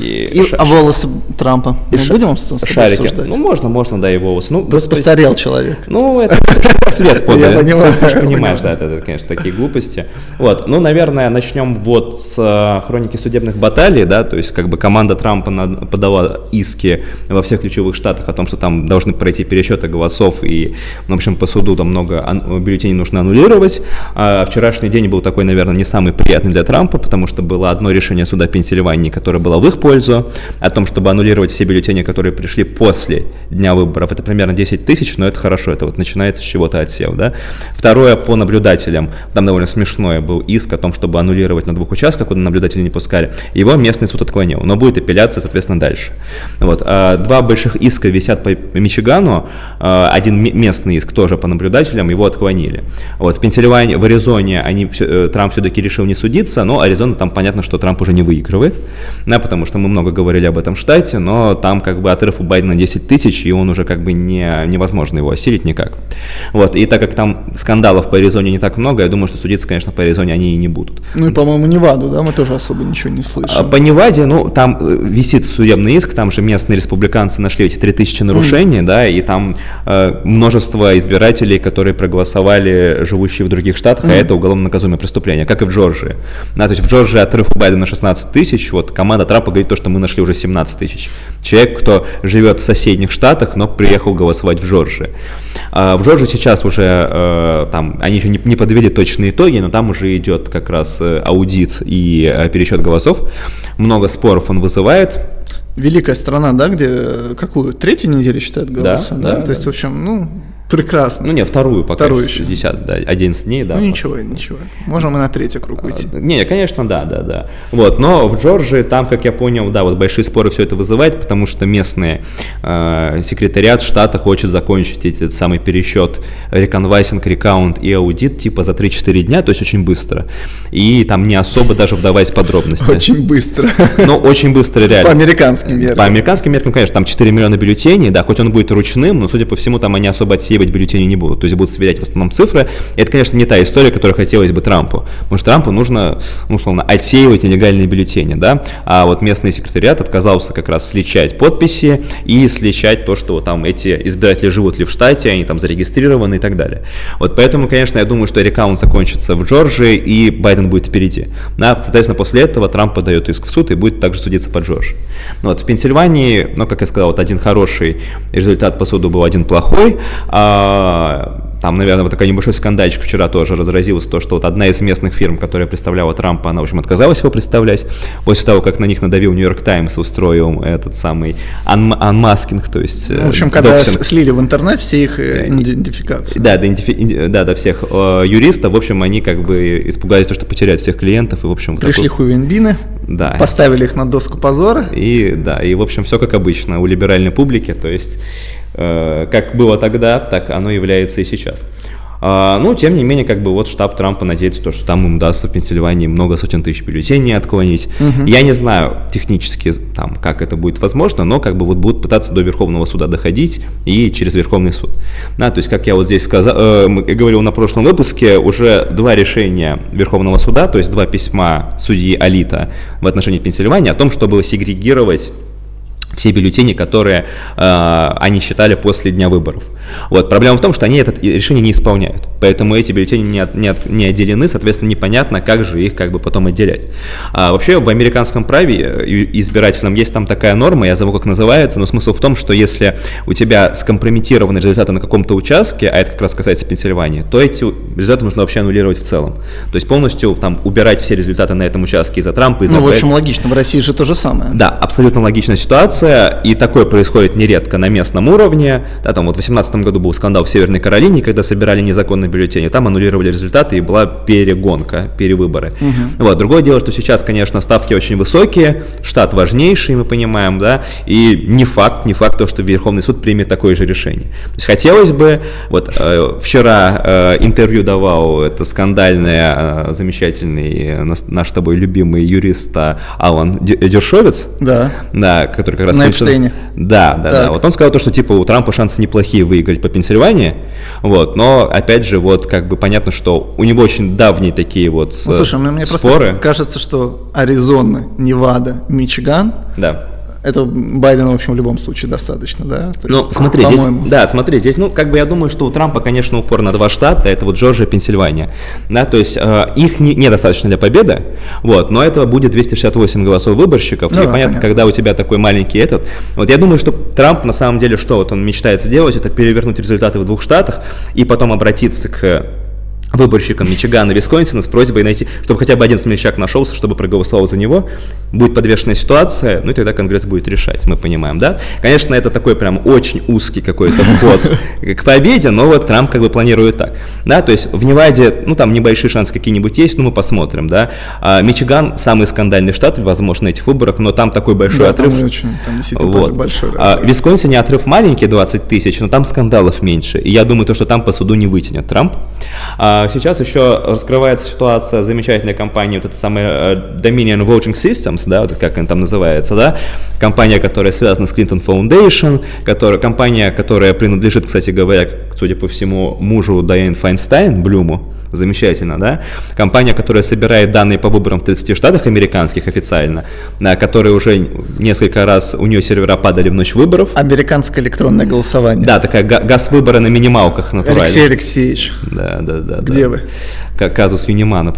И, И, ша- а волосы Трампа? и Мы ша- будем с шарики. обсуждать? Ну, можно, можно, да, и волос. Ну, Просто постарел человек. Ну, это [LAUGHS] цвет подали. Я понимаю, Ты же [LAUGHS] понимаешь, да, это, конечно, такие глупости. Вот, ну, наверное, начнем вот с э, хроники судебных баталий, да, то есть как бы команда Трампа подала иски во всех ключевых штатах о том, что там должны пройти пересчеты голосов и, в общем, по суду там много бюллетеней нужно аннулировать. А вчерашний день был такой, наверное, не самый приятный для Трампа, потому что было одно решение суда Пенсильвании, которое было в их пользу, о том, чтобы аннулировать все бюллетени, которые пришли после дня выборов. Это примерно 10 тысяч, но это хорошо, это вот начинается с чего-то отсев, да. Второе, по наблюдателям, там довольно смешное был иск о том, чтобы аннулировать на двух участках, куда наблюдателей не пускали. Его местный суд отклонил, но будет апелляция, соответственно, дальше. Вот. А, Два больших иска висят по Мичигану, А, один ме- местный иск тоже по наблюдателям, его отклонили. Вот. В Пенсильвании, в Аризоне они, э, Трамп все-таки решил не судиться, но Аризона там понятно, что Трамп уже не выигрывает, да, потому что мы много говорили об этом штате, но там как бы отрыв у Байдена 10 тысяч, и он уже как бы не, невозможно его осилить никак. Вот, и так как там скандалов по Аризоне не так много, я думаю, что судиться, конечно, по Аризоне они и не будут. Ну и, по-моему, Неваду, да, мы тоже особо ничего не А слышим. По Неваде, ну, там э, висит судебный иск, там же местные республиканцы нашли эти 3000 нарушений, да, и там э, множество избирателей, которые проголосовали, живущие в других штатах, а это уголовно наказуемое преступление, как и в Джорджии. Да, то есть в Джорджии отрыв у Байдена 16 тысяч, вот команда Трапа говорит то, что мы нашли уже 17 тысяч. Человек, кто живет в соседних штатах, но приехал голосовать в Джорджии. А в Джорджии сейчас уже э, там, они еще не, не подвели точные итоги, но там уже идет как раз э, аудит и э, пересчет голосов. Много споров он вызывает. Великая страна, да, где э, какую? Третью неделю считают голоса, Да, да? да, То есть, да. в общем, ну, прекрасно. Ну не, вторую пока. Вторую еще. еще. 10, да, 11 дней, да. Ну ничего, ничего. Можем и на третий круг выйти. А, Не, конечно, да, да, да. Вот, но в Джорджии там, как я понял, да, вот большие споры все это вызывает, потому что местные э, секретариат штата хочет закончить этот самый пересчет recanvassing, recount и аудит типа за 3-4 дня, то есть очень быстро. И там не особо даже вдаваясь в подробности. Очень быстро. Ну, очень быстро реально. По американским меркам. По американским меркам, конечно, там 4 миллиона бюллетеней, да, хоть он будет ручным, но, судя по всему, там они особо отсеивать бюллетени не будут. То есть будут сверять в основном цифры. И это, конечно, не та история, которую хотелось бы Трампу. Потому что Трампу нужно, ну, условно, отсеивать нелегальные бюллетени, да. А вот местный секретариат отказался как раз сличать подписи и сличать то, что там эти избиратели живут ли в штате, они там зарегистрированы и так далее. Вот поэтому, конечно, я думаю, что recount закончится в Джорджии, и Байден будет впереди. Да, соответственно, после этого Трамп подает иск в суд и будет также судиться по Джорджии. Ну Вот, в Пенсильвании, ну, как я сказал, вот один хороший результат по суду был, один плохой. А, там, наверное, вот такой небольшой скандальчик вчера тоже разразился, то, что вот одна из местных фирм, которая представляла Трампа, она, в общем, отказалась его представлять, после того, как на них надавил Нью-Йорк Таймс, устроил этот самый un- unmasking, то есть... Ну, в общем, э, когда doxing. слили в интернет все их э, идентификации. Да, до, идентифи- да, до всех э, юристов, в общем, они как бы испугались, что потеряют всех клиентов, и, в общем... Пришли такой- хуенбины, Да. поставили их на доску позора. И да, и в общем все как обычно у либеральной публики, то есть э, как было тогда, так оно является и сейчас. А, ну, тем не менее, как бы вот штаб Трампа надеется, то, что там им удастся в Пенсильвании много сотен тысяч бюллетеней отклонить. Угу. Я не знаю технически, там, как это будет возможно, но как бы вот будут пытаться до Верховного суда доходить и через Верховный суд. Да, то есть, как я вот здесь сказал, э, говорил на прошлом выпуске, уже два решения Верховного суда, то есть два письма судьи Алита в отношении Пенсильвании о том, чтобы сегрегировать все бюллетени, которые э, они считали после дня выборов. Вот. Проблема в том, что они это решение не исполняют. Поэтому эти бюллетени не, от, не, от, не отделены, соответственно, непонятно, как же их как бы потом отделять. А вообще в американском праве э, избирательном есть там такая норма, я забыл, как называется, но смысл в том, что если у тебя скомпрометированы результаты на каком-то участке, а это как раз касается Пенсильвании, то эти результаты нужно вообще аннулировать в целом. То есть полностью там убирать все результаты на этом участке из-за Трампа, из-за Ну, в общем, логично, в России же то же самое. Да, абсолютно логичная ситуация, и такое происходит нередко на местном уровне. Да, там вот в 2018 году был скандал в Северной Каролине, когда собирали незаконные бюллетени, там аннулировали результаты и была перегонка, перевыборы. Угу. Вот. Другое дело, что сейчас, конечно, ставки очень высокие, штат важнейший, мы понимаем, да, и не факт, не факт то, что Верховный суд примет такое же решение. То есть хотелось бы, вот э, вчера э, интервью давал это скандальный, э, замечательный э, наш, наш с тобой любимый юрист э, Алан Дершовец, да. Да, который как раз... На Эпштейне. Да, да, так. да. Вот он сказал то, что типа у Трампа шансы неплохие выиграть по Пенсильвании, вот, но опять же вот как бы понятно, что у него очень давние такие вот ну, слушай, мне споры. просто кажется, что Аризона, Невада, Мичиган, да это Байдена, в общем, в любом случае достаточно, да? Ну, смотри, здесь, да, смотри, здесь, ну, как бы я думаю, что у Трампа, конечно, упор на два штата, это вот Джорджия и Пенсильвания, да, то есть э, их не, недостаточно для победы, вот, но этого будет 268 голосов выборщиков, ну, и да, понятно, понятно, когда у тебя такой маленький этот, вот я думаю, что Трамп на самом деле, что вот он мечтает сделать, это перевернуть результаты в двух штатах и потом обратиться к выборщикам Мичигана и Висконсина с просьбой найти, чтобы хотя бы один смельчак нашелся, чтобы проголосовал за него. Будет подвешенная ситуация, ну и тогда Конгресс будет решать, мы понимаем, да? Конечно, это такой прям очень узкий какой-то [LAUGHS] вход к победе, но вот Трамп как бы планирует так, да, то есть в Неваде, ну там небольшие шансы какие-нибудь есть, ну мы посмотрим, да. А Мичиган самый скандальный штат, возможно, на этих выборах, но там такой большой да, отрыв. Там, очень, там действительно вот. большой. А в Висконсине отрыв маленький, 20 тысяч, но там скандалов меньше, и я думаю, то, что там по суду не вытянет Трамп. А, сейчас еще раскрывается ситуация замечательной компании, вот эта самая э, Dominion Voting Systems, да, вот как она там называется, да, компания, которая связана с Clinton Foundation, которая, компания, которая принадлежит, кстати говоря, судя по всему, мужу Дайан Файнстайн, Блюму, замечательно, да? Компания, которая собирает данные по выборам в 30 штатах американских официально, на которой уже несколько раз у нее сервера падали в ночь выборов. Американское электронное голосование. Да, такая ГАС «Выборы» на минималках натурально. Алексей Алексеевич. Да, да, да. Где да. вы? Казус Юнимана.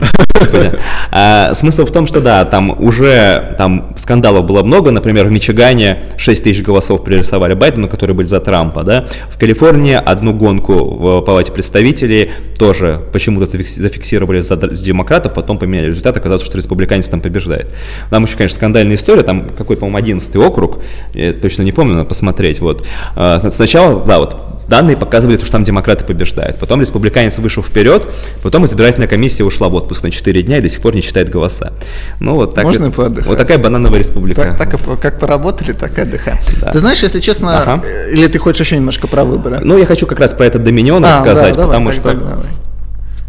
А, смысл в том, что да, там уже там скандалов было много, например, в Мичигане 6 тысяч голосов пририсовали Байдену, которые были за Трампа, да, в Калифорнии одну гонку в Палате представителей тоже почему-то зафиксировали за, за демократов, потом поменяли результат, оказалось, что республиканец там побеждает. Там еще, конечно, скандальная история, там какой, по-моему, 11 округ, я точно не помню, надо посмотреть, вот. А, сначала, да, вот данные показывали, что там демократы побеждают. Потом республиканец вышел вперед, потом избирательная комиссия ушла в отпуск на 4 дня и до сих пор не считает голоса. Ну вот так. Можно поотдыхать. Вот такая банановая республика. Так, так как поработали, так и отдыхаем. Да. Ты знаешь, если честно, ага. или ты хочешь еще немножко про выборы? Ну, я хочу как раз про этот Доминион а, рассказать, да, давай, потому так, что... Так, давай.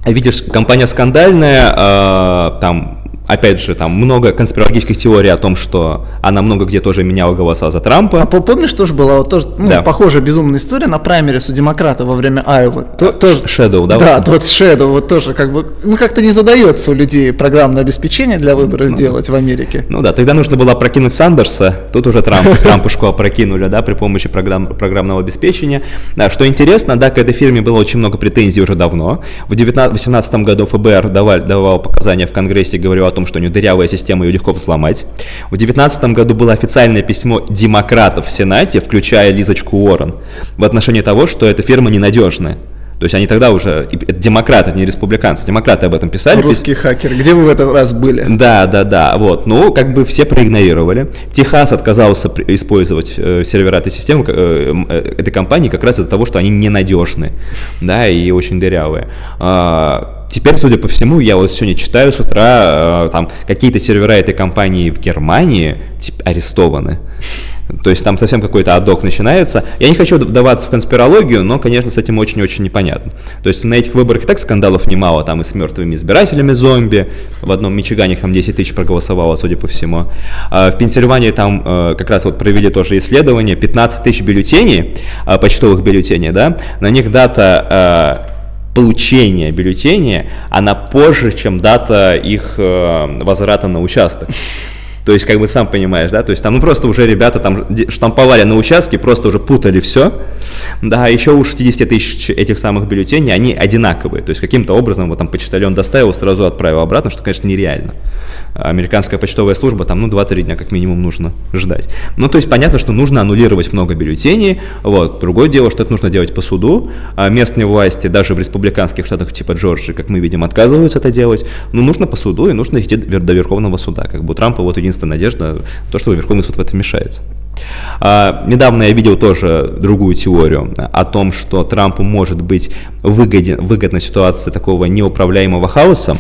Видишь, компания скандальная, э, там опять же, там много конспирологических теорий о том, что она много где тоже меняла голоса за Трампа. А помнишь, тоже была вот тоже, ну, да. похожая безумная история на праймерис у демократа во время Айова. То, тоже, Shadow, да? Да, тот Shadow, вот тоже как бы, ну как-то не задается у людей программное обеспечение для выборов ну, делать в Америке. Ну да, тогда нужно было прокинуть Сандерса, тут уже Трамп, [LAUGHS] Трампушку опрокинули, да, при помощи программ, программного обеспечения. Да, что интересно, да, к этой фирме было очень много претензий уже давно. В 2018 году ФБР давал, давал показания в Конгрессе, говорил о том, что у нее дырявая система, ее легко взломать. В 2019 году было официальное письмо демократов в Сенате, включая Лизочку Уоррен, в отношении того, что эта фирма ненадежная. То есть они тогда уже, это демократы, не республиканцы, демократы об этом писали. Русские хакеры, где вы в этот раз были? Да, да, да, вот, ну, как бы все проигнорировали. Техас отказался использовать э, сервера этой системы, э, э, этой компании как раз из-за того, что они ненадежны, да, и очень дырявые. А, теперь, судя по всему, я вот сегодня читаю с утра, там какие-то сервера этой компании в Германии типа, арестованы. То есть там совсем какой-то адок начинается. Я не хочу вдаваться в конспирологию, но, конечно, с этим очень-очень непонятно. То есть на этих выборах и так скандалов немало, там и с мертвыми избирателями зомби. В одном Мичигане там 10 тысяч проголосовало, судя по всему. А в Пенсильвании там э, как раз вот провели тоже исследование, 15 тысяч бюллетеней, э, почтовых бюллетеней, да, на них дата э, получения бюллетеней, она позже, чем дата их э, возврата на участок. То есть, как бы сам понимаешь, да, то есть там ну, просто уже ребята там штамповали на участке, просто уже путали все. Да, еще у 60 тысяч этих самых бюллетеней, они одинаковые. То есть каким-то образом вот там почтальон доставил, сразу отправил обратно, что, конечно, нереально. Американская почтовая служба, там, ну, 2-3 дня как минимум нужно ждать. Ну, то есть понятно, что нужно аннулировать много бюллетеней. Вот. Другое дело, что это нужно делать по суду. А местные власти, даже в республиканских штатах типа Джорджии, как мы видим, отказываются это делать. Но нужно по суду и нужно идти до Верховного суда. Как бы у Трампа вот единственное единственная надежда, то, что Верховный суд в это вмешается. А, недавно я видел тоже другую теорию о том, что Трампу может быть выгоден, выгодна ситуация такого неуправляемого хаоса,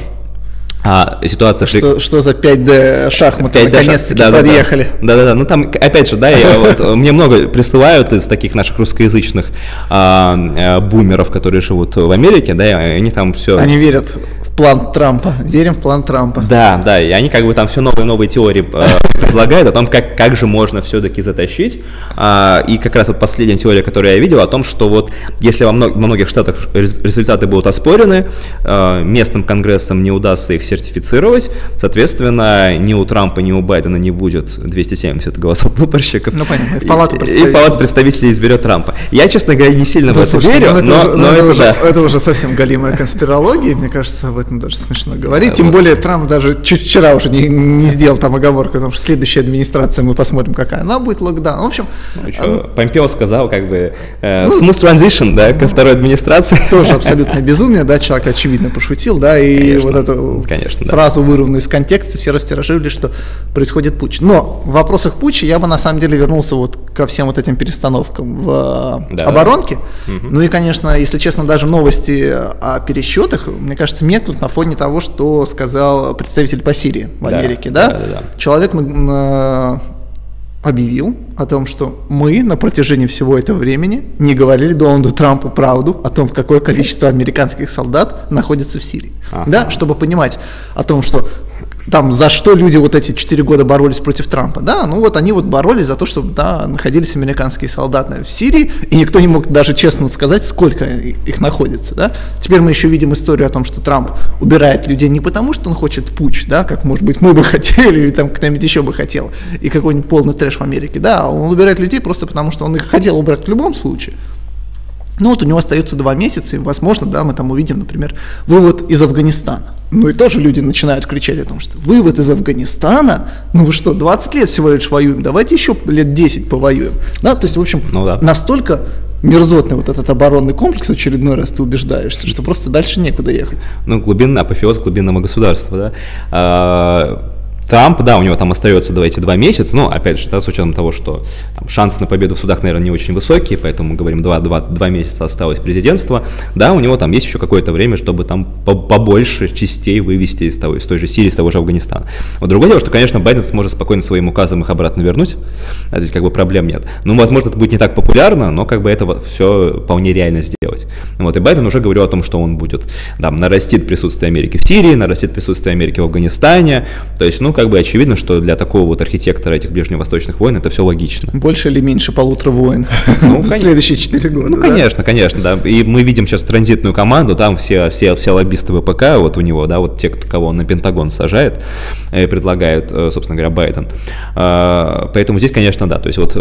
а ситуация... Что, при... что за 5D шахматы 5D наконец-таки да, подъехали. Да-да-да, ну там, опять же, да, я, [LAUGHS] вот, мне много присылают из таких наших русскоязычных а, а, бумеров, которые живут в Америке, да, и они там все... Они верят план Трампа. Верим в план Трампа. Да, да, и они как бы там все новые новые теории э, предлагают о том, как, как же можно все-таки затащить. А, и как раз вот последняя теория, которую я видел, о том, что вот если во, мног, во многих штатах результаты будут оспорены, э, местным конгрессом не удастся их сертифицировать, соответственно, ни у Трампа, ни у Байдена не будет 270 голосов выборщиков. Ну, понятно, в палату представителей. И палату представителей изберет Трампа. Я, честно говоря, не сильно да, в это слушайте, верю, ну, но, но, но это, это, уже, да. это уже совсем галимая конспирология, мне кажется, в этом даже смешно говорить. Тем более Трамп даже чуть вчера уже не, не сделал там оговорку, потому что следующая администрация, мы посмотрим, какая она будет, локдаун. В общем... Ну, что, он... Помпео сказал, как бы, э, ну, smooth transition, да, ко второй администрации. Тоже абсолютно безумие, да, человек очевидно пошутил, да, и конечно, вот эту конечно, фразу, да. вырванную из контекста, все растиражировали, что происходит путь. Но в вопросах путча я бы на самом деле вернулся вот ко всем вот этим перестановкам в да. оборонке. Угу. Ну и, конечно, если честно, даже новости о пересчетах, мне кажется, меркнут на фоне того, что сказал представитель по Сирии в Америке, да? да? да, да. Человек на, на, объявил о том, что мы на протяжении всего этого времени не говорили Дональду Трампу правду о том, какое количество американских солдат находится в Сирии. Ага. Да, чтобы понимать о том, что там за что люди вот эти четыре года боролись против Трампа, да, ну вот они вот боролись за то, чтобы, да, находились американские солдаты в Сирии, и никто не мог даже честно сказать, сколько их находится, да. Теперь мы еще видим историю о том, что Трамп убирает людей не потому, что он хочет путь, да, как, может быть, мы бы [LAUGHS] хотели, или там кто-нибудь еще бы хотел, и какой-нибудь полный трэш в Америке, да, он убирает людей просто потому, что он их хотел убрать в любом случае, ну вот у него остается два месяца, и, возможно, да, мы там увидим, например, вывод из Афганистана. Ну и тоже люди начинают кричать о том, что вывод из Афганистана, ну вы что, 20 лет всего лишь воюем, давайте еще лет 10 повоюем. Да, то есть, в общем, ну, да. настолько мерзотный вот этот оборонный комплекс очередной раз ты убеждаешься, что просто дальше некуда ехать. Ну, глубинный апофеоз глубинного государства, да. А, Трамп, да, у него там остается, давайте, два месяца, но, опять же, да, с учетом того, что там, шансы на победу в судах, наверное, не очень высокие, поэтому, мы говорим, два, два, два месяца осталось президентство, да, у него там есть еще какое-то время, чтобы там побольше частей вывести из, того, из той же Сирии, из того же Афганистана. Вот другое дело, что, конечно, Байден сможет спокойно своим указом их обратно вернуть, а здесь как бы проблем нет. Ну, возможно, это будет не так популярно, но как бы это все вполне реально сделать. Вот, и Байден уже говорил о том, что он будет, да, нарастит присутствие Америки в Сирии, нарастит присутствие Америки в Афганистане, то есть, ну, как бы очевидно, что для такого вот архитектора этих ближневосточных войн это все логично. Больше или меньше полутора войн [LAUGHS] ну, [LAUGHS] в следующие четыре года. Ну, конечно, конечно, да. И мы видим сейчас транзитную команду, там все, все, все лоббисты ВПК, вот у него, да, вот те, кого он на Пентагон сажает, предлагает, э, собственно говоря, Байден. А, поэтому здесь, конечно, да, то есть вот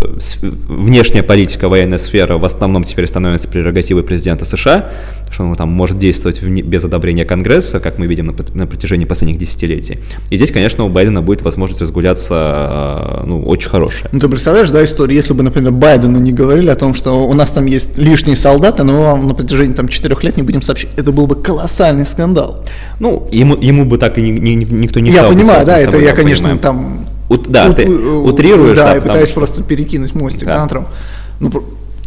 внешняя политика, военная сфера в основном теперь становится прерогативой президента США, что он там может действовать без одобрения Конгресса, как мы видим на, на протяжении последних десятилетий. И здесь, конечно, у Байдена будет возможность разгуляться, ну, очень хорошая. Ну, ты представляешь, да, историю, если бы, например, Байдену не говорили о том, что у нас там есть лишние солдаты, но вам на протяжении там четырех лет не будем сообщать, это был бы колоссальный скандал. Ну, ему, ему бы так и ни, ни, никто не я стал. Я понимаю, да, это я, конечно, понимаем. там... У, да, у, ты утрируешь. Да, да и пытаюсь что... просто перекинуть мостик да. на Трамп. Ну,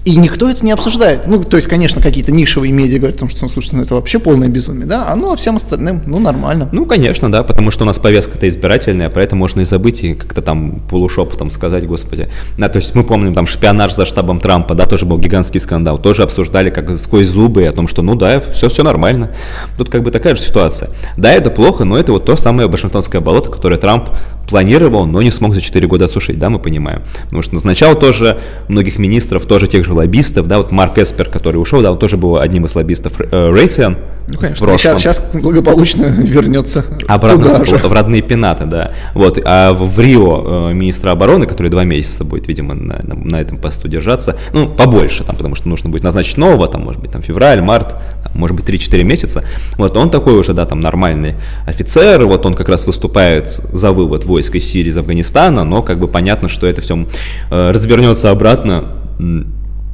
И никто это не обсуждает. Ну, то есть, конечно, какие-то нишевые медиа говорят о том, что, ну, слушайте, ну это вообще полное безумие, да, а ну, а всем остальным, ну, нормально. Ну, конечно, да, потому что у нас повестка-то избирательная, про это можно и забыть, и как-то там полушепотом сказать, господи. Да, то есть мы помним там шпионаж за штабом Трампа, да, тоже был гигантский скандал, тоже обсуждали как сквозь зубы о том, что, ну да, все, все нормально. Тут как бы такая же ситуация. Да, это плохо, но это вот то самое Вашингтонское болото, которое Трамп планировал, но не смог за 4 года осушить, да, мы понимаем. Потому что назначал тоже многих министров, тоже тех же лоббистов, да, вот Марк Эспер, который ушел, да, он тоже был одним из лоббистов Рейтиан. Ну, конечно, сейчас, сейчас благополучно [LAUGHS] вернется Обратно туда в, в родные пенаты, да. Вот, а в, в Рио э, министра обороны, который два месяца будет, видимо, на, на, на этом посту держаться, ну, побольше, там, потому что нужно будет назначить нового, там, может быть, там, февраль, март, там, может быть, 3-4 месяца. Вот, он такой уже, да, там, нормальный офицер, вот он как раз выступает за вывод войск из Сирии, из Афганистана, но как бы понятно, что это все э, развернется обратно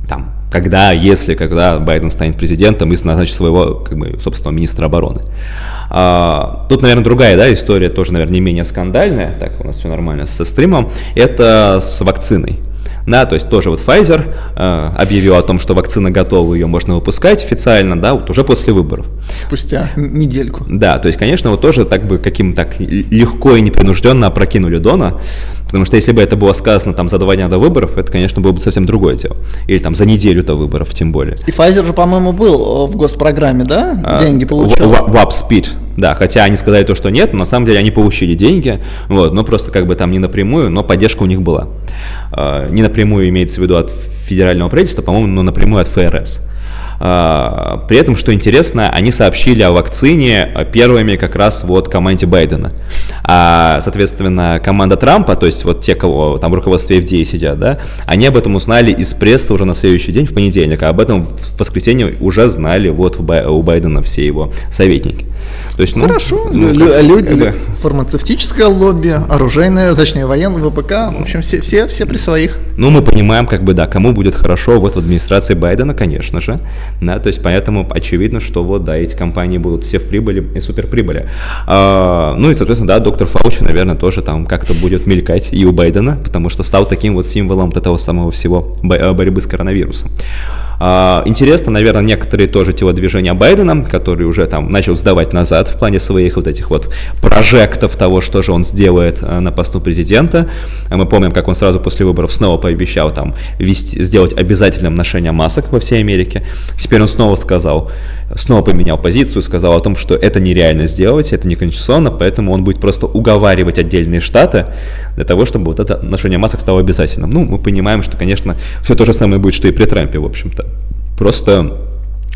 там, когда, если, когда Байден станет президентом и назначит своего, как бы, собственного министра обороны. А, тут, наверное, другая да, история, тоже, наверное, не менее скандальная, так у нас все нормально со стримом, это с вакциной. Да, то есть тоже вот Pfizer э, объявил о том, что вакцина готова, ее можно выпускать официально, да, вот уже после выборов. Спустя недельку. Да, то есть, конечно, вот тоже так бы каким так легко и непринужденно опрокинули Дона, потому что если бы это было сказано там за два дня до выборов, это, конечно, было бы совсем другое дело. Или там за неделю до выборов, тем более. И Pfizer же, по-моему, был в госпрограмме, да? А, Деньги получил. WAP Speed, да, хотя они сказали то, что нет, но на самом деле они получили деньги, вот, но просто как бы там не напрямую, но поддержка у них была. А, не напрямую имеется в виду от федерального правительства, по-моему, но напрямую от ФРС. А, при этом, что интересно, они сообщили о вакцине первыми как раз вот команде Байдена. А, соответственно, команда Трампа, то есть вот те, кого там в руководстве FDA сидят, да, они об этом узнали из прессы уже на следующий день, в понедельник, а об этом в воскресенье уже знали вот у Байдена все его советники. То есть, ну, Хорошо, ну, лю- люди, как бы... фармацевтическое лобби, оружейное, точнее военное, ВПК, в общем, все, все, все при своих. Ну, мы понимаем, как бы, да, кому будет хорошо вот в администрации Байдена, конечно же, да, то есть поэтому очевидно, что вот, да, эти компании будут все в прибыли и суперприбыли. А, ну и, соответственно, да, доктор Фаучи, наверное, тоже там как-то будет мелькать и у Байдена, потому что стал таким вот символом вот этого самого всего борьбы с коронавирусом. А, интересно, наверное, некоторые тоже телодвижения Байдена, который уже там начал сдавать назад в плане своих вот этих вот прожектов того, что же он сделает э, на посту президента. А мы помним, как он сразу после выборов снова пообещал там вести, сделать обязательным ношение масок во всей Америке. Теперь он снова сказал, снова поменял позицию, сказал о том, что это нереально сделать, это не конституционно, поэтому он будет просто уговаривать отдельные штаты для того, чтобы вот это ношение масок стало обязательным. Ну, мы понимаем, что, конечно, все то же самое будет, что и при Трампе, в общем-то. Просто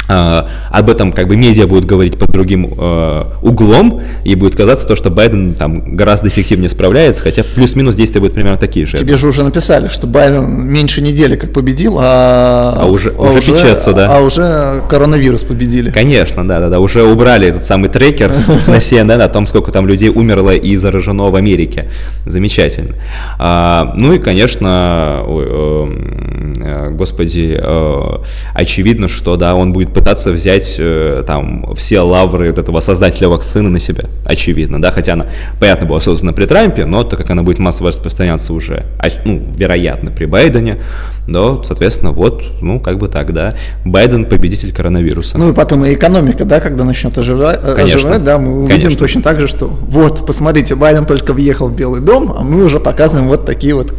об этом как бы медиа будут говорить под другим uh, углом, и будет казаться то, что Байден там гораздо эффективнее справляется, хотя плюс-минус действия будут примерно такие же. Тебе же уже написали, что Байден меньше недели как победил, а, а уже, а уже, печется, да. А уже коронавирус победили. Конечно, да, да, да, уже убрали этот самый трекер с [LAUGHS] на CNN о том, сколько там людей умерло и заражено в Америке. Замечательно. Uh, ну и, конечно, э, господи, э, очевидно, что да, он будет пытаться взять э, там все лавры вот этого создателя вакцины на себя, очевидно, да, хотя она, понятно, была создана при Трампе, но так как она будет массово распространяться уже, ну, вероятно, при Байдене, да, соответственно, вот, ну, как бы так, да, Байден победитель коронавируса. Ну и потом и экономика, да, когда начнет оживать, э, Конечно. оживать да, мы увидим Конечно. точно так же, что вот, посмотрите, Байден только въехал в Белый дом, а мы уже показываем вот такие вот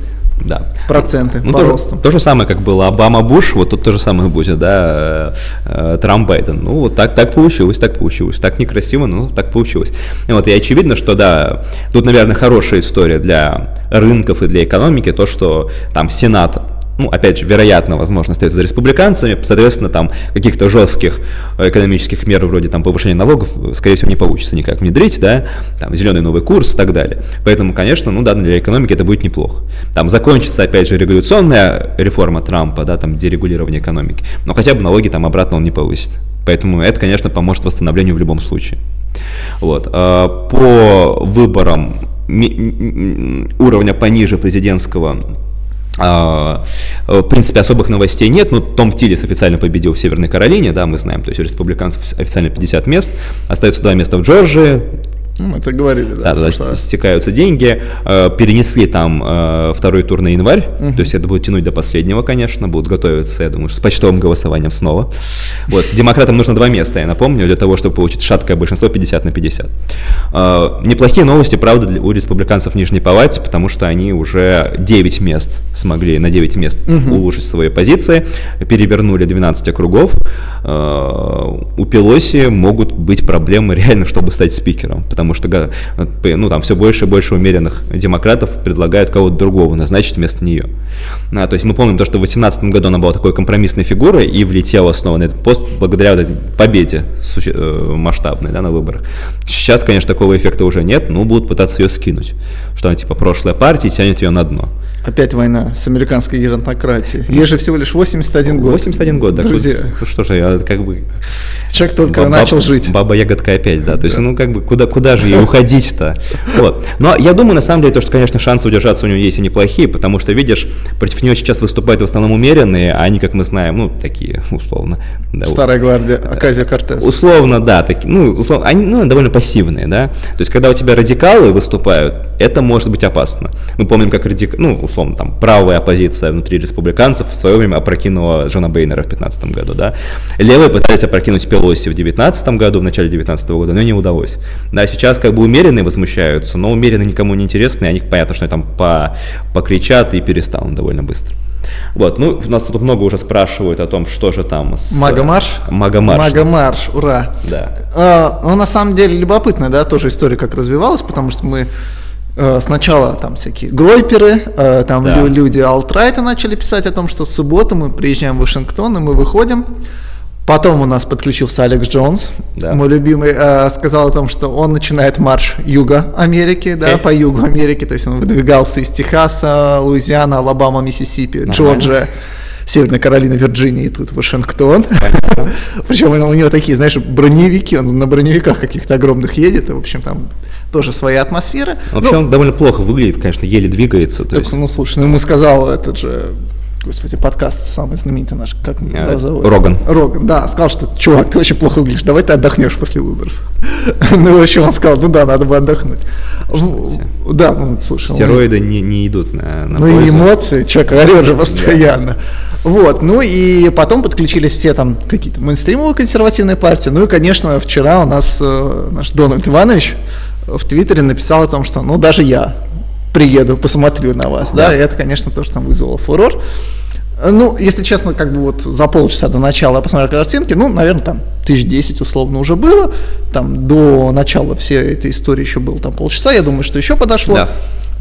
да. Проценты ну, по то, росту. То же самое, как было Обама-Буш, вот тут то же самое будет, да, э, Трамп-Байден. Ну, вот так, так получилось, так получилось. Так некрасиво, но так получилось. И вот, и очевидно, что, да, тут, наверное, хорошая история для рынков и для экономики, то, что там Сенат ну, опять же, вероятно, возможно, остается за республиканцами, соответственно, там каких-то жестких экономических мер вроде там повышения налогов, скорее всего, не получится никак внедрить, да, там зеленый новый курс и так далее. Поэтому, конечно, ну да, для экономики это будет неплохо. Там закончится, опять же, регуляционная реформа Трампа, да, там дерегулирование экономики, но хотя бы налоги там обратно он не повысит. Поэтому это, конечно, поможет восстановлению в любом случае. Вот. А, по выборам уровня пониже президентского в принципе, особых новостей нет, но Том Тиллис официально победил в Северной Каролине, да, мы знаем, то есть у республиканцев официально 50 мест, остается два места в Джорджии, Ну, мы это говорили, да. Да, туда стекаются деньги. Э, перенесли там э, второй тур на январь, uh-huh. то есть это будет тянуть до последнего, конечно, будут готовиться, я думаю, с почтовым голосованием снова. Вот, демократам нужно два места, я напомню, для того, чтобы получить шаткое большинство 50 на 50. Э, неплохие новости, правда, для, у республиканцев в Нижней Палате, потому что они уже 9 мест смогли, на 9 мест uh-huh. улучшить свои позиции, перевернули 12 округов. У Пелоси могут быть проблемы реально, чтобы стать спикером, потому что ну, там все больше и больше умеренных демократов предлагают кого-то другого назначить вместо нее. А, то есть мы помним то, что в 2018 году она была такой компромиссной фигурой и влетела снова на этот пост благодаря вот этой победе э, масштабной да, на выборах. Сейчас, конечно, такого эффекта уже нет, но будут пытаться ее скинуть, что она типа прошлая партия тянет ее на дно. Опять война с американской геронтократией. Ей же всего лишь 81 год. 81 год, да. Друзья. Ну что же, я как бы... Человек только баба, начал жить. Баба ягодка опять, да. То есть, ну как бы, куда, куда же ей уходить-то? Вот. Но я думаю, на самом деле, то, что, конечно, шансы удержаться у нее есть и неплохие, потому что, видишь, против нее сейчас выступают в основном умеренные, а они, как мы знаем, ну, такие, условно. Да, Старая гвардия, Аказия Кортес. Условно, да, такие, ну, условно, они ну, довольно пассивные, да. То есть, когда у тебя радикалы выступают, это может быть опасно. Мы помним, как радик... ну, условно, там, правая оппозиция внутри республиканцев в свое время опрокинула Джона Бейнера в 2015 году, да. Левые пытались опрокинуть Пелоси в 2019 году, в начале 2019 года, но не удалось. Да, сейчас как бы умеренные возмущаются, но умеренные никому не интересны, они, понятно, что они там по, покричат и перестанут довольно быстро. Вот, ну, у нас тут много уже спрашивают о том, что же там с... Магомарш? Магомарш. Магомарш, ура. Да. А, ну, на самом деле, любопытно, да, тоже история как развивалась, потому что мы сначала там всякие гройперы, э, там да. люди алтрайта начали писать о том, что в субботу мы приезжаем в Вашингтон, и мы выходим. Потом у нас подключился Алекс Джонс, да. мой любимый, э, сказал о том, что он начинает марш юга Америки, да, по югу Америки, то есть он выдвигался из Техаса, Луизиана, Алабама, Миссисипи, Нормально. Джорджия. Северная Каролина, Вирджиния и тут Вашингтон. [LAUGHS] Причем у него такие, знаешь, броневики, он на броневиках каких-то огромных едет, и, в общем, там тоже своя атмосфера. Вообще ну, он довольно плохо выглядит, конечно, еле двигается. То есть... Ну, слушай, ну ему сказал этот же Господи, подкаст самый знаменитый наш, как его зовут? Роган. Роган, да, сказал, что, чувак, ты очень плохо выглядишь, давай ты отдохнешь после выборов. [LAUGHS] ну, вообще он сказал, ну да, надо бы отдохнуть. Да, ну, слушай. Стероиды не, не идут на, на Ну и эмоции, человек орет же постоянно. Вот, ну и потом подключились все там какие-то мейнстримовые консервативные партии. Ну и, конечно, вчера у нас э, наш Дональд Иванович в Твиттере написал о том, что, ну, даже я приеду, посмотрю на вас, да, да? и это, конечно, тоже там вызвало фурор. Ну, если честно, как бы вот за полчаса до начала я посмотрел картинки, ну, наверное, там тысяч десять условно уже было, там до начала всей этой истории еще было там полчаса, я думаю, что еще подошло. Да.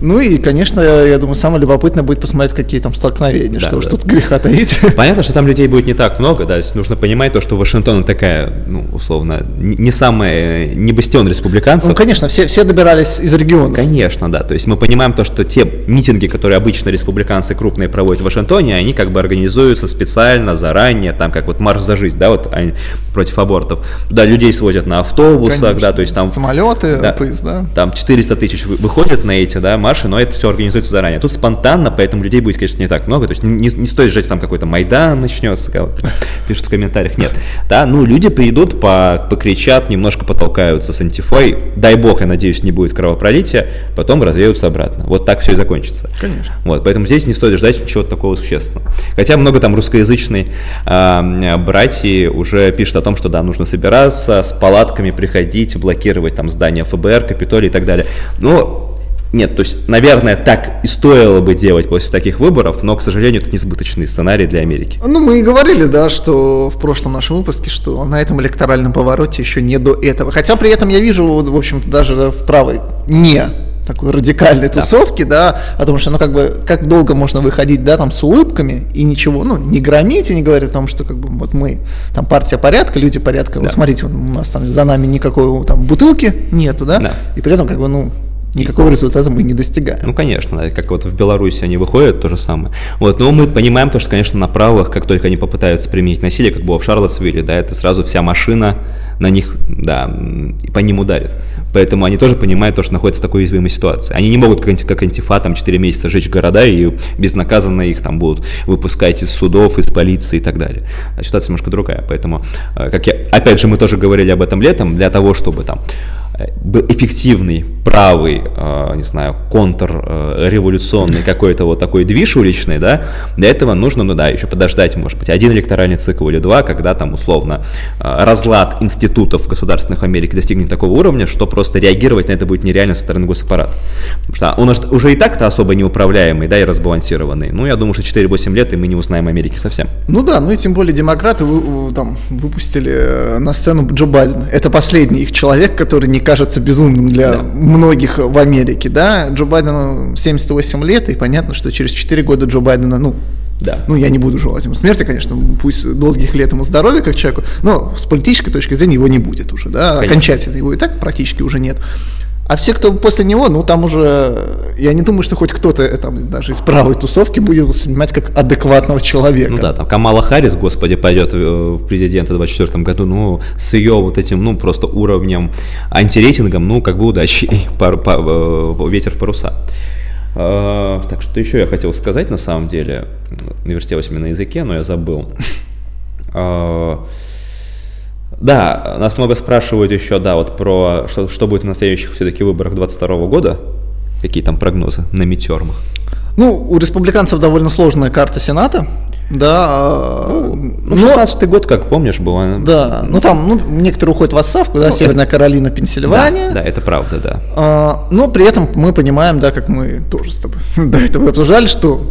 Ну и, конечно, я, думаю, самое любопытное будет посмотреть, какие там столкновения, да, что да. что тут греха таить. [LAUGHS] Понятно, что там людей будет не так много, да, нужно понимать то, что Вашингтон такая, ну, условно, не самая, не бастион республиканцев. Ну, конечно, все, все добирались из региона. Конечно, да, то есть мы понимаем то, что те митинги, которые обычно республиканцы крупные проводят в Вашингтоне, они как бы организуются специально, заранее, там, как вот марш за жизнь, да, вот они против абортов. Да, людей свозят на автобусах, конечно, да, то есть там... Самолеты, да, поезда. Там 400 тысяч выходят на эти, да, марши, но это все организуется заранее. Тут спонтанно, поэтому людей будет, конечно, не так много. То есть не, не стоит ждать, там какой-то Майдан начнется, [LAUGHS] пишут в комментариях. Нет. Да, ну люди придут, по, покричат, немножко потолкаются с антифой. Дай бог, я надеюсь, не будет кровопролития, потом развеются обратно. Вот так все и закончится. Конечно. Вот, поэтому здесь не стоит ждать чего-то такого существенного. Хотя много там русскоязычной э, братьи уже пишут о том, что да, нужно собираться, с палатками приходить, блокировать там здания ФБР, Капитолий и так далее. Но нет, то есть, наверное, так и стоило бы делать после таких выборов, но, к сожалению, это несбыточный сценарий для Америки. Ну, мы и говорили, да, что в прошлом нашем выпуске, что на этом электоральном повороте еще не до этого. Хотя при этом я вижу, в общем-то, даже в правой не такой радикальной да. тусовки, да, о том, что, ну, как бы, как долго можно выходить, да, там, с улыбками и ничего, ну, не громить и не говорить о том, что, как бы, вот мы, там, партия порядка, люди порядка, да. вот смотрите, у нас там за нами никакой, там, бутылки нету, да, да. и при этом, как бы, ну, никакого результата мы не достигаем. Ну, конечно, да, как вот в Беларуси они выходят, то же самое. Вот, но мы понимаем то, что, конечно, на правых, как только они попытаются применить насилие, как было в Шарлотсвилле, да, это сразу вся машина на них, да, по ним ударит. Поэтому они тоже понимают то, что находятся в такой уязвимой ситуации. Они не могут, как, как антифа, там, 4 месяца жечь города и безнаказанно их там будут выпускать из судов, из полиции и так далее. А ситуация немножко другая. Поэтому, э, как я, опять же, мы тоже говорили об этом летом, для того, чтобы там эффективный, правый, э, не знаю, контрреволюционный какой-то вот такой движ уличный, да, для этого нужно, ну да, еще подождать, может быть, один электоральный цикл или два, когда там условно разлад институтов государственных Америки достигнет такого уровня, что просто реагировать на это будет нереально со стороны госаппарата. Потому что он уже и так-то особо неуправляемый, да, и разбалансированный. Ну, я думаю, что 4-8 лет, и мы не узнаем Америки совсем. Ну да, ну и тем более демократы вы, там выпустили э, на сцену Джо Байдена. Это последний их человек, который не кажется безумным для да. Многих в Америке, да. Джо Байдену 78 лет, и понятно, что через 4 года Джо Байдена, ну, да. Ну, я не буду желать ему смерти, конечно, пусть долгих лет ему здоровья как человеку, но с политической точки зрения его не будет уже, да, конечно. окончательно его и так практически уже нет. А все, кто после него, ну там уже, я не думаю, что хоть кто-то там даже из правой тусовки будет воспринимать как адекватного человека. Ну да, там Камала Харрис, господи, пойдет в президента в 2024 году, ну с ее вот этим, ну просто уровнем антирейтингом, ну как бы удачи, пар, пар, э, ветер в паруса. Uh, так что еще я хотел сказать на самом деле, навертелось мне на языке, но я забыл. Uh, да, нас много спрашивают еще, да, вот про что, что будет на следующих все-таки выборах 22 года. Какие там прогнозы на митермах? Ну, у республиканцев довольно сложная карта Сената. Да. А, ну, 16 год, как помнишь, было. Да, ну там ну, некоторые уходят в отставку, да, ну, Северная это... Каролина, Пенсильвания. Да, да, это правда, да. А, но при этом мы понимаем, да, как мы тоже с тобой [LAUGHS] до этого обсуждали, что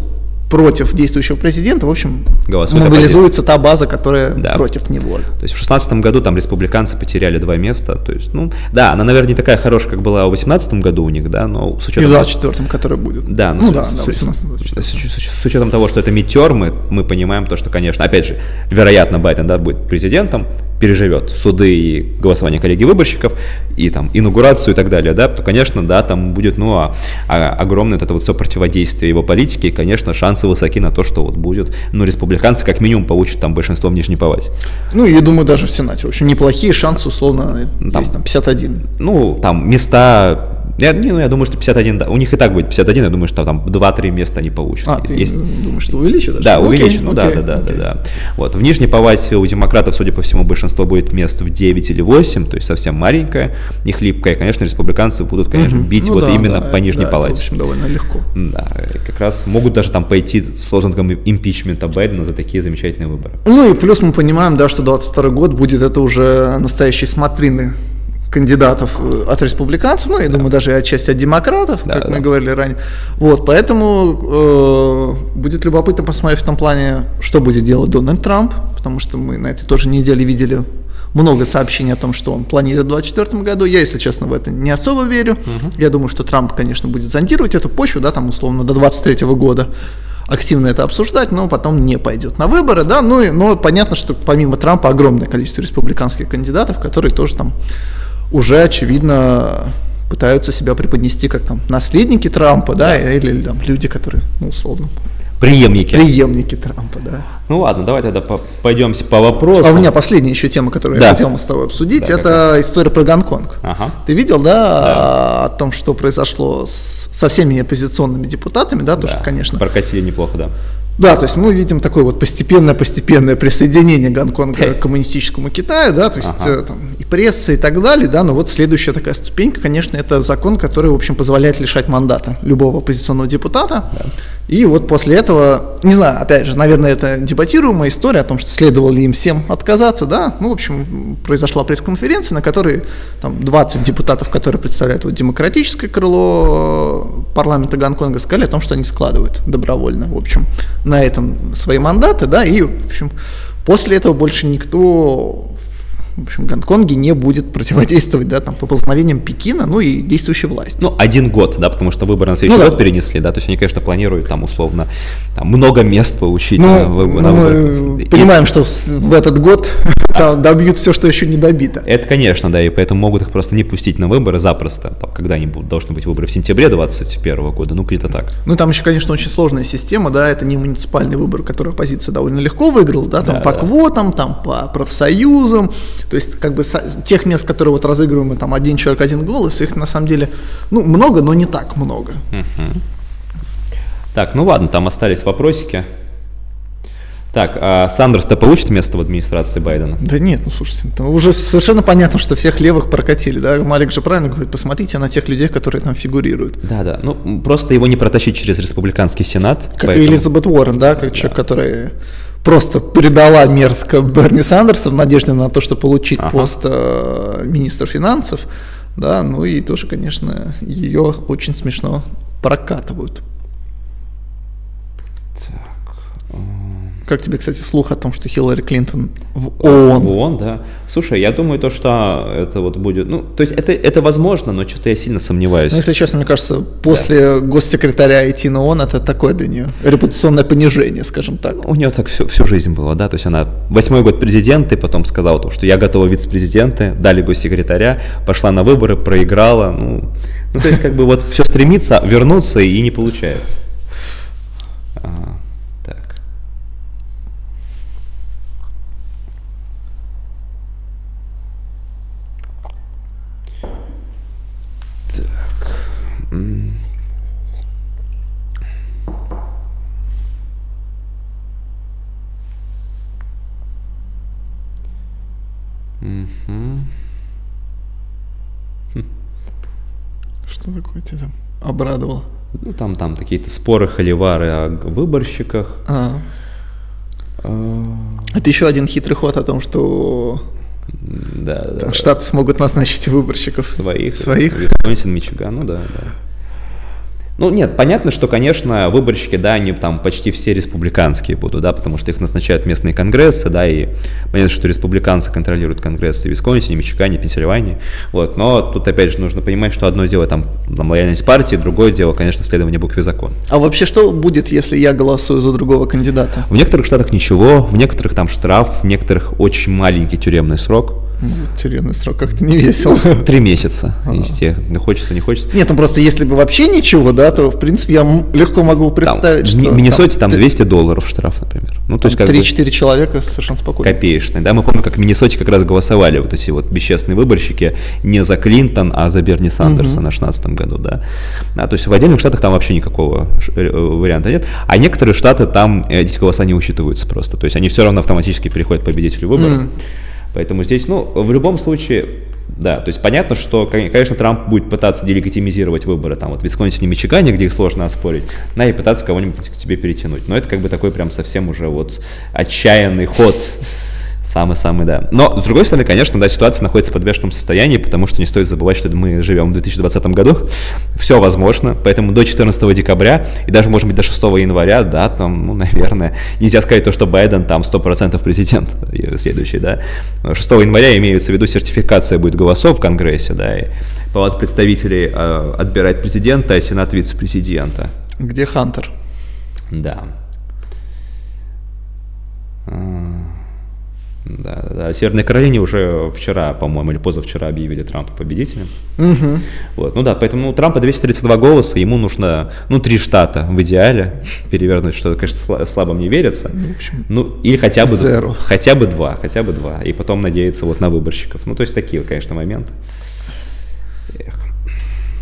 против действующего президента, в общем, Голосует мобилизуется та база, которая да. против него. То есть в 2016 году там республиканцы потеряли два места, то есть, ну, да, она, наверное, не такая хорошая, как была в 2018 году у них, да, но с учетом... И в 2024, который будет. Да, ну, ну с, да, да, 18 с, с, с, с учетом того, что это митермы, мы понимаем то, что, конечно, опять же, вероятно, Байден, да, будет президентом, переживет суды и голосование коллеги выборщиков, и там инаугурацию и так далее, да, то, конечно, да, там будет, ну, а, а, огромное вот это вот все противодействие его политики, и, конечно, шансы высоки на то, что вот будет, ну, республиканцы как минимум получат там большинство в Нижней Палате. Ну, я думаю, даже в Сенате, в общем, неплохие шансы, условно, там, есть там 51. Ну, там места я, не, ну, я думаю, что 51, да, у них и так будет 51, я думаю, что там 2-3 места они получат. А, ты есть... думаешь, что увеличат? Даже? Да, увеличат, ну да, да, да, да, да. Вот, в Нижней Палате у демократов, судя по всему, большинство будет мест в 9 или 8, то есть совсем маленькое, не хлипкое. Конечно, республиканцы будут, конечно, бить ну, вот да, именно да, по Нижней да, Палате. Это, в общем, довольно легко. Да, как раз могут даже там пойти с лозунгом импичмента Байдена за такие замечательные выборы. Ну и плюс мы понимаем, да, что 22 год будет это уже настоящий смотрины кандидатов э, от республиканцев, ну, я да. думаю, даже отчасти от демократов, да, как да. мы говорили ранее. Вот, поэтому э, будет любопытно посмотреть в том плане, что будет делать Дональд Трамп, потому что мы на этой тоже неделе видели много сообщений о том, что он планирует в 2024 году. Я, если честно, в это не особо верю. Угу. Я думаю, что Трамп, конечно, будет зондировать эту почву, да, там, условно, до 2023 года активно это обсуждать, но потом не пойдет на выборы, да, ну, и, но понятно, что помимо Трампа огромное количество республиканских кандидатов, которые тоже там уже, очевидно, пытаются себя преподнести как там наследники Трампа, да, да. Или, или там люди, которые, ну, условно, Преемники. Преемники Трампа, да. Ну ладно, давай тогда по пойдемся по вопросу. А у меня последняя еще тема, которую да. я хотел с тобой обсудить, да, это история про Гонконг. Ага. Ты видел, да, да, о том, что произошло с, со всеми оппозиционными депутатами, да, то, да. что, конечно... Прокатили неплохо, да. Да, то есть мы видим такое вот постепенное-постепенное присоединение Гонконга к коммунистическому Китаю, да, то есть ага. Э, там, и пресса и так далее, да, но вот следующая такая ступенька, конечно, это закон, который, в общем, позволяет лишать мандата любого оппозиционного депутата. Да. И вот после этого, не знаю, опять же, наверное, это дебатируемая история о том, что следовало ли им всем отказаться, да, ну, в общем, произошла пресс-конференция, на которой там 20 депутатов, которые представляют вот демократическое крыло э, парламента Гонконга, сказали о том, что они складывают добровольно, в общем, на этом свои мандаты, да, и, в общем, после этого больше никто в общем, Гонконге не будет противодействовать, да, там, поползновениям Пекина, ну и действующей власти. Ну, один год, да, потому что выборы на следующий ну, год да. перенесли, да, то есть они, конечно, планируют там условно там, много мест получить ну, на, выборы. Ну, мы и... понимаем, что в этот год [LAUGHS] там добьют все, что еще не добито. Это, конечно, да, и поэтому могут их просто не пустить на выборы запросто, там, когда они будут, должны быть выборы в сентябре 2021 года, ну, где-то так. Ну, там еще, конечно, очень сложная система, да, это не муниципальный выбор, который оппозиция довольно легко выиграла, да, там да, по да. квотам, там по профсоюзам, то есть, как бы, тех мест, которые вот разыгрываемы, там, один человек, один голос, их, на самом деле, ну, много, но не так много. Так, ну ладно, там остались вопросики. Так, а Сандерс-то получит место в администрации Байдена? Да нет, ну слушайте, это уже совершенно понятно, что всех левых прокатили, да? Малик же правильно говорит, посмотрите на тех людей, которые там фигурируют. Да, да. Ну, просто его не протащить через республиканский сенат. Как поэтому... и Элизабет Уоррен, да, как да. человек, который просто передала мерзко Берни Сандерса в надежде на то, чтобы получить ага. пост э, министра финансов, да, ну и тоже, конечно, ее очень смешно прокатывают. Как тебе, кстати, слух о том, что Хиллари Клинтон в ООН? В ООН, да. Слушай, я думаю, то, что это вот будет... Ну, то есть это, это возможно, но что-то я сильно сомневаюсь. Ну, если честно, мне кажется, после да. госсекретаря идти на ООН, это такое для нее репутационное понижение, скажем так. У нее так всю, всю жизнь было, да, то есть она восьмой год президент, и потом сказала, то, что я готова вице-президенты, дали госсекретаря, пошла на выборы, проиграла, ну, ну то есть как бы вот все стремится вернуться и не получается. Что такое тебя там обрадовало? Ну, там, там какие-то споры, холивары о выборщиках. А. а... Это еще один хитрый ход о том, что да, да, Штаты смогут назначить выборщиков своих. Своих. Висконсин, Мичиган, ну да, да. Ну, нет, понятно, что, конечно, выборщики, да, они там почти все республиканские будут, да, потому что их назначают местные конгрессы, да, и понятно, что республиканцы контролируют конгрессы в Висконсине, Мичигане, Пенсильвании, вот, но тут, опять же, нужно понимать, что одно дело там, там лояльность партии, другое дело, конечно, следование букве закона. А вообще что будет, если я голосую за другого кандидата? В некоторых штатах ничего, в некоторых там штраф, в некоторых очень маленький тюремный срок, тюремный срок как-то не весело. [LAUGHS] Три месяца из тех, ну, хочется, не хочется. Нет, ну просто если бы вообще ничего, да, то, в принципе, я легко могу представить, там, что... В Миннесоте там, там 200 долларов штраф, например. Ну, то есть как 3-4 человека совершенно спокойно. Копеечный, да, мы помним, как в Миннесоте как раз голосовали вот эти вот бесчестные выборщики не за Клинтон, а за Берни Сандерса угу. на 16 году, да. А, то есть в отдельных штатах там вообще никакого э, варианта нет, а некоторые штаты там эти голоса не учитываются просто, то есть они все равно автоматически переходят победителю выборов. Угу. Поэтому здесь, ну, в любом случае, да, то есть понятно, что, конечно, Трамп будет пытаться делегитимизировать выборы там вот Висконсине, Мичигане, где их сложно оспорить, да, и пытаться кого-нибудь к тебе перетянуть. Но это как бы такой прям совсем уже вот отчаянный ход Самый-самый, да. Но, с другой стороны, конечно, да, ситуация находится в подвешенном состоянии, потому что не стоит забывать, что мы живем в 2020 году. Все возможно, поэтому до 14 декабря и даже, может быть, до 6 января, да, там, ну, наверное, нельзя сказать то, что Байден там 100% президент [LAUGHS] следующий, да. 6 января имеется в виду сертификация будет голосов в Конгрессе, да, и Палата представителей э, отбирает президента, а Сенат вице-президента. Где Хантер? Да. Да, да. Северной Каролине уже вчера, по-моему, или позавчера объявили Трампа победителем. Угу. Вот. Ну да, поэтому у Трампа 232 голоса, ему нужно, ну, три штата в идеале перевернуть, что, конечно, слабо мне верится. Ну, в общем, ну, или хотя бы, Zero. хотя бы два, хотя бы два. И потом надеяться вот на выборщиков. Ну, то есть такие, конечно, моменты.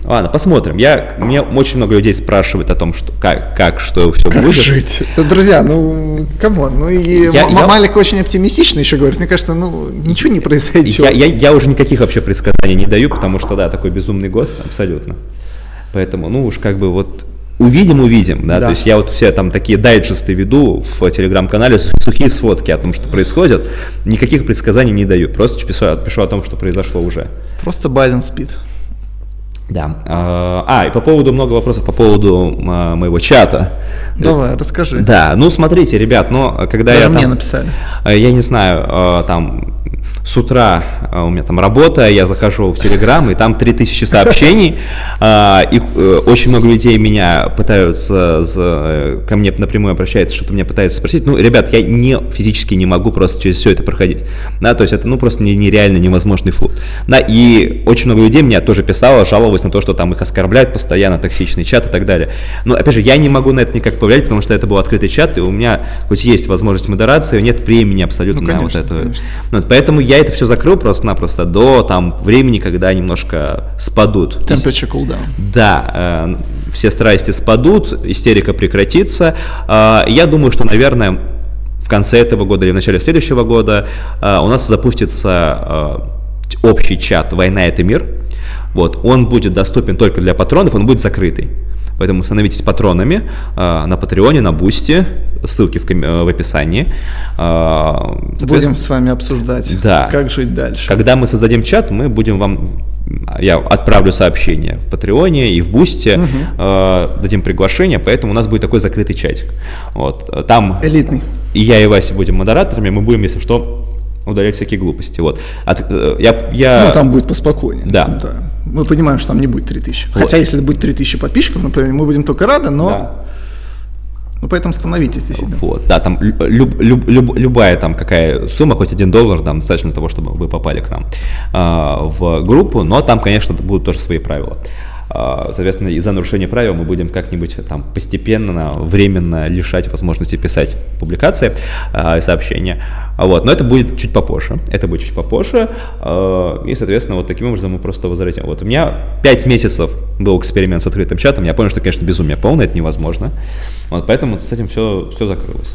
Ладно, посмотрим. Я, мне очень много людей спрашивают о том, что, как, как что все как будет. жить? Друзья, ну, come on, ну и я, я... Малик очень оптимистично еще говорит. Мне кажется, ну, ничего не произойдет. Я, я, я уже никаких вообще предсказаний не даю, потому что, да, такой безумный год, абсолютно. Поэтому, ну уж как бы вот увидим, увидим, да? да, то есть я вот все там такие дайджесты веду в телеграм-канале, сухие сводки о том, что происходит, никаких предсказаний не даю, просто пишу, пишу о том, что произошло уже. Просто Байден спит. Да. А, а, и по поводу, много вопросов по поводу моего чата. Давай, расскажи. Да, ну смотрите, ребят, но когда Даже я мне там, написали. Я не знаю, а, там с утра а, у меня там работа, я захожу в Телеграм, и там 3000 сообщений, [LAUGHS] а, и э, очень много людей меня пытаются, ко мне напрямую обращаются, что-то меня пытаются спросить. Ну, ребят, я не физически не могу просто через все это проходить. Да, то есть это, ну, просто нереально невозможный флот. Да, и очень много людей меня тоже писало, жаловалось на то, что там их оскорбляют постоянно, токсичный чат и так далее. Но, опять же, я не могу на это никак повлиять, потому что это был открытый чат, и у меня хоть есть возможность модерации, нет времени абсолютно ну, конечно, на вот это. Вот, поэтому я это все закрыл просто-напросто до там времени, когда немножко спадут. Temperature cool down. Да, э, все страсти спадут, истерика прекратится. Э, я думаю, что, наверное, в конце этого года или в начале следующего года э, у нас запустится э, общий чат «Война – это мир». Вот, он будет доступен только для патронов, он будет закрытый. Поэтому становитесь патронами э, на Патреоне, на Бусти, ссылки в, ком- в описании. Э, будем с вами обсуждать, да. как жить дальше. Когда мы создадим чат, мы будем вам я отправлю сообщение в Патреоне и в Бусте, угу. э, дадим приглашение, поэтому у нас будет такой закрытый чатик. Вот, там... Элитный. И я, и Вася будем модераторами, мы будем, если что, удалять всякие глупости. Вот. От, э, я, я... Ну, там будет поспокойнее. Да. да. Мы понимаем, что там не будет 3000. Вот. Хотя, если будет 3000 подписчиков, например, мы будем только рады, но... Да. Ну, поэтому становитесь действительно. Вот, да, там люб, люб, люб, любая там какая сумма, хоть один доллар, там достаточно того, чтобы вы попали к нам э, в группу, но там, конечно, будут тоже свои правила. А, соответственно, из-за нарушения правил мы будем как-нибудь там постепенно, временно лишать возможности писать публикации и сообщения. Вот, но это будет чуть попозже. Это будет чуть попозже. И, соответственно, вот таким образом мы просто возвратим. Вот у меня 5 месяцев был эксперимент с открытым чатом. Я понял, что, конечно, безумие полное, это невозможно. Вот, поэтому с этим все, все закрылось.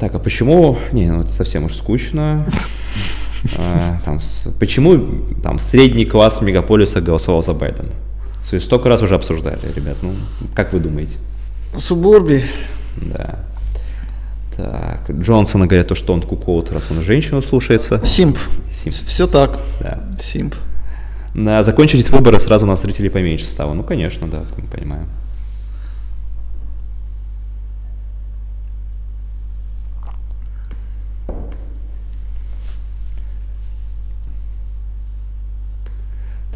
Так, а почему? Не, ну это совсем уж скучно. А, там, почему там средний класс мегаполиса голосовал за Байдена? То есть столько раз уже обсуждали, ребят. Ну, как вы думаете? Субурби. Да. Так, Джонсона говорят, то, что он куколот, раз он женщину слушается. Симп. Симп. Все так. Да. Симп. Да, закончились выборы, сразу у нас зрителей поменьше стало. Ну, конечно, да, мы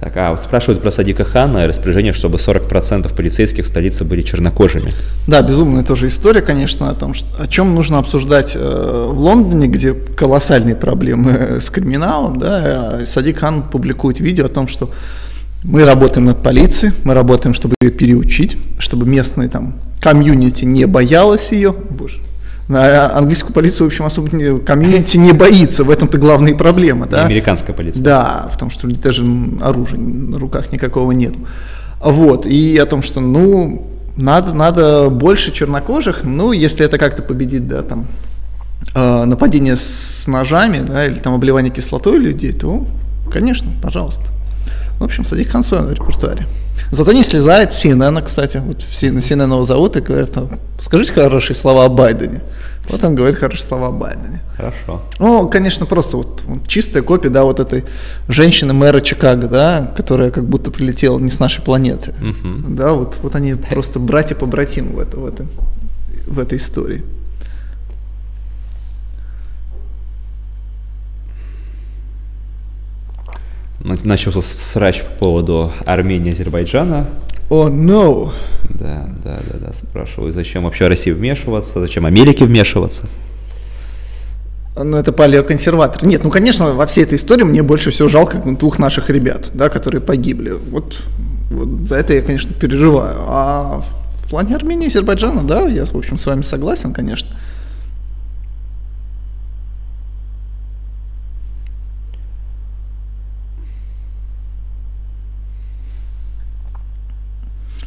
Так, а вот спрашивают про Садика Хана и распоряжение, чтобы 40% полицейских в столице были чернокожими. Да, безумная тоже история, конечно, о том, что, о чем нужно обсуждать э, в Лондоне, где колоссальные проблемы с криминалом. Да, а Садик Хан публикует видео о том, что мы работаем над полицией, мы работаем, чтобы ее переучить, чтобы местные там комьюнити не боялась ее. Боже, английскую полицию, в общем, особо не, комьюнити не боится, в этом-то главная проблема, да? американская полиция. Да, потому что даже оружия на руках никакого нет. Вот, и о том, что, ну, надо, надо больше чернокожих, ну, если это как-то победит, да, там, э, нападение с ножами, да, или там обливание кислотой людей, то, конечно, пожалуйста. В общем, Садик Хансой на репертуаре. Зато не слезает CNN, кстати. Вот CNN его зовут и говорят, скажите хорошие слова о Байдене. Вот он говорит хорошие слова о Байдене. Хорошо. Ну, конечно, просто вот, вот чистая копия, да, вот этой женщины мэра Чикаго, да, которая как будто прилетела не с нашей планеты. Угу. Да, вот, вот они просто братья-побратимы в, это, в, это, в этой истории. Начался срач по поводу Армении и Азербайджана. О, oh, no! Да, да, да, да, спрашиваю, зачем вообще России вмешиваться, зачем Америке вмешиваться? Ну, это палеоконсерватор. Нет, ну, конечно, во всей этой истории мне больше всего жалко двух наших ребят, да, которые погибли. Вот, вот за это я, конечно, переживаю. А в плане Армении и Азербайджана, да, я, в общем, с вами согласен, конечно.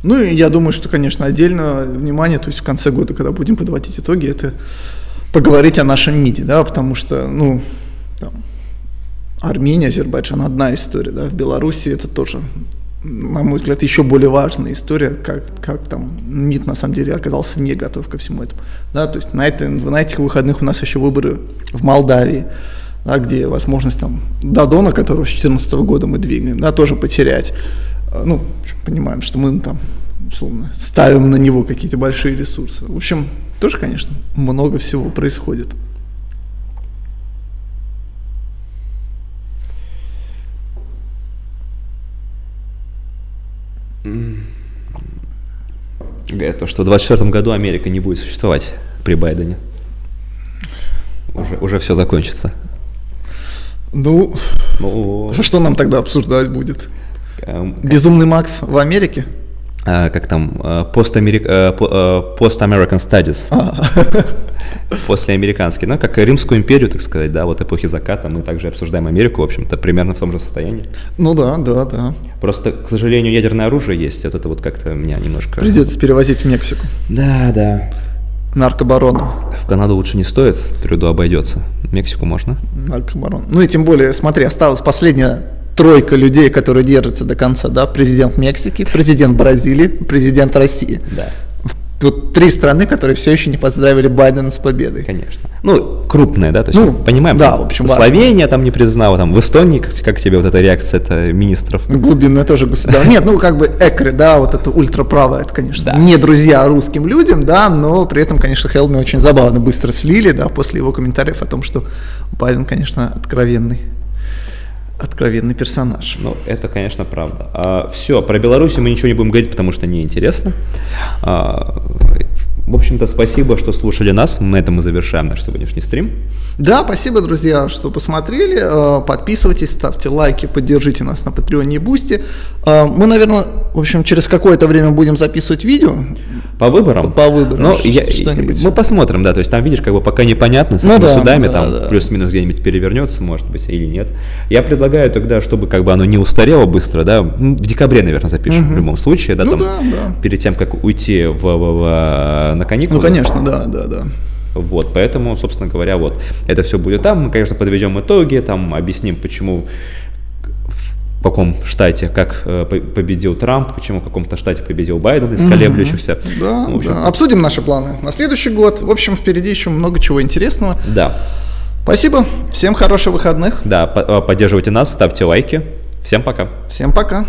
Ну и я думаю, что, конечно, отдельно внимание, то есть в конце года, когда будем подводить итоги, это поговорить о нашем МИДе, да, потому что, ну, там, Армения, Азербайджан одна история, да, в Беларуси это тоже, на мой взгляд, еще более важная история, как, как там МИД на самом деле оказался не готов ко всему этому, да, то есть на, это, на этих выходных у нас еще выборы в Молдавии, да, где возможность там Дадона, которого с 2014 года мы двигаем, да, тоже потерять, ну, понимаем, что мы там, условно, ставим на него какие-то большие ресурсы. В общем, тоже, конечно, много всего происходит. Говорят, то, что в 2024 году Америка не будет существовать при Байдене. Уже, уже все закончится. Ну, ну, что нам тогда обсуждать будет? Эм, Безумный Макс в Америке? а, как там, post-American Studies, после американский, ну, как Римскую империю, так сказать, да, вот эпохи заката, мы также обсуждаем Америку, в общем-то, примерно в том же состоянии. Ну да, да, да. Просто, к сожалению, ядерное оружие есть, вот это вот как-то меня немножко... Придется перевозить в Мексику. Да, да. Наркобароном. В Канаду лучше не стоит, Трюдо обойдется. В Мексику можно. Наркобарон. Ну и тем более, смотри, осталась последняя тройка людей, которые держатся до конца, да, президент Мексики, президент Бразилии, президент России. Да. Вот три страны, которые все еще не поздравили Байдена с победой. Конечно. Ну, крупные, да, то есть Ну, понимаем. да, в общем, важно. Словения там не признала, там в Эстонии, как, как тебе вот эта реакция это министров? Глубинное тоже государство. Нет, ну как бы экры, да, вот это ультраправое, это, конечно, Да. не друзья русским людям, да, но при этом, конечно, Хелми очень забавно быстро слили, да, после его комментариев о том, что Байден, конечно, откровенный, откровенный персонаж. Ну, это, конечно, правда. все, про Беларусь мы ничего не будем говорить, потому что неинтересно. А, в общем-то, спасибо, что слушали нас. На этом мы завершаем наш сегодняшний стрим. Да, спасибо, друзья, что посмотрели. Э, Подписывайтесь, ставьте лайки, поддержите нас на Патреоне и Бусти. Э, Мы, наверное, в общем, через какое-то время будем записывать видео. По выборам? По выборам, Ну, я- что-нибудь. мы посмотрим, да, то есть там, видишь, как бы пока непонятно с Ну этими да, судами, да, там да. плюс-минус где-нибудь перевернется, может быть, или нет. Я предлагаю тогда, чтобы как бы оно не устарело быстро, да, в декабре, наверное, запишем в любом случае, да, Ну там, да, да. перед тем, как уйти в, в- в- на каникулы. Ну, конечно, да, да, да. Вот, поэтому, собственно говоря, вот, это все будет там. Мы, конечно, подведем итоги, там объясним, почему в каком штате, как э, по- победил Трамп, почему в каком-то штате победил Байден из колеблющихся. Да, Ну, общем, да. Обсудим наши планы на следующий год. В общем, впереди еще много чего интересного. да, Спасибо, всем хороших выходных. да, по- поддерживайте нас, ставьте лайки. Всем пока. Всем пока.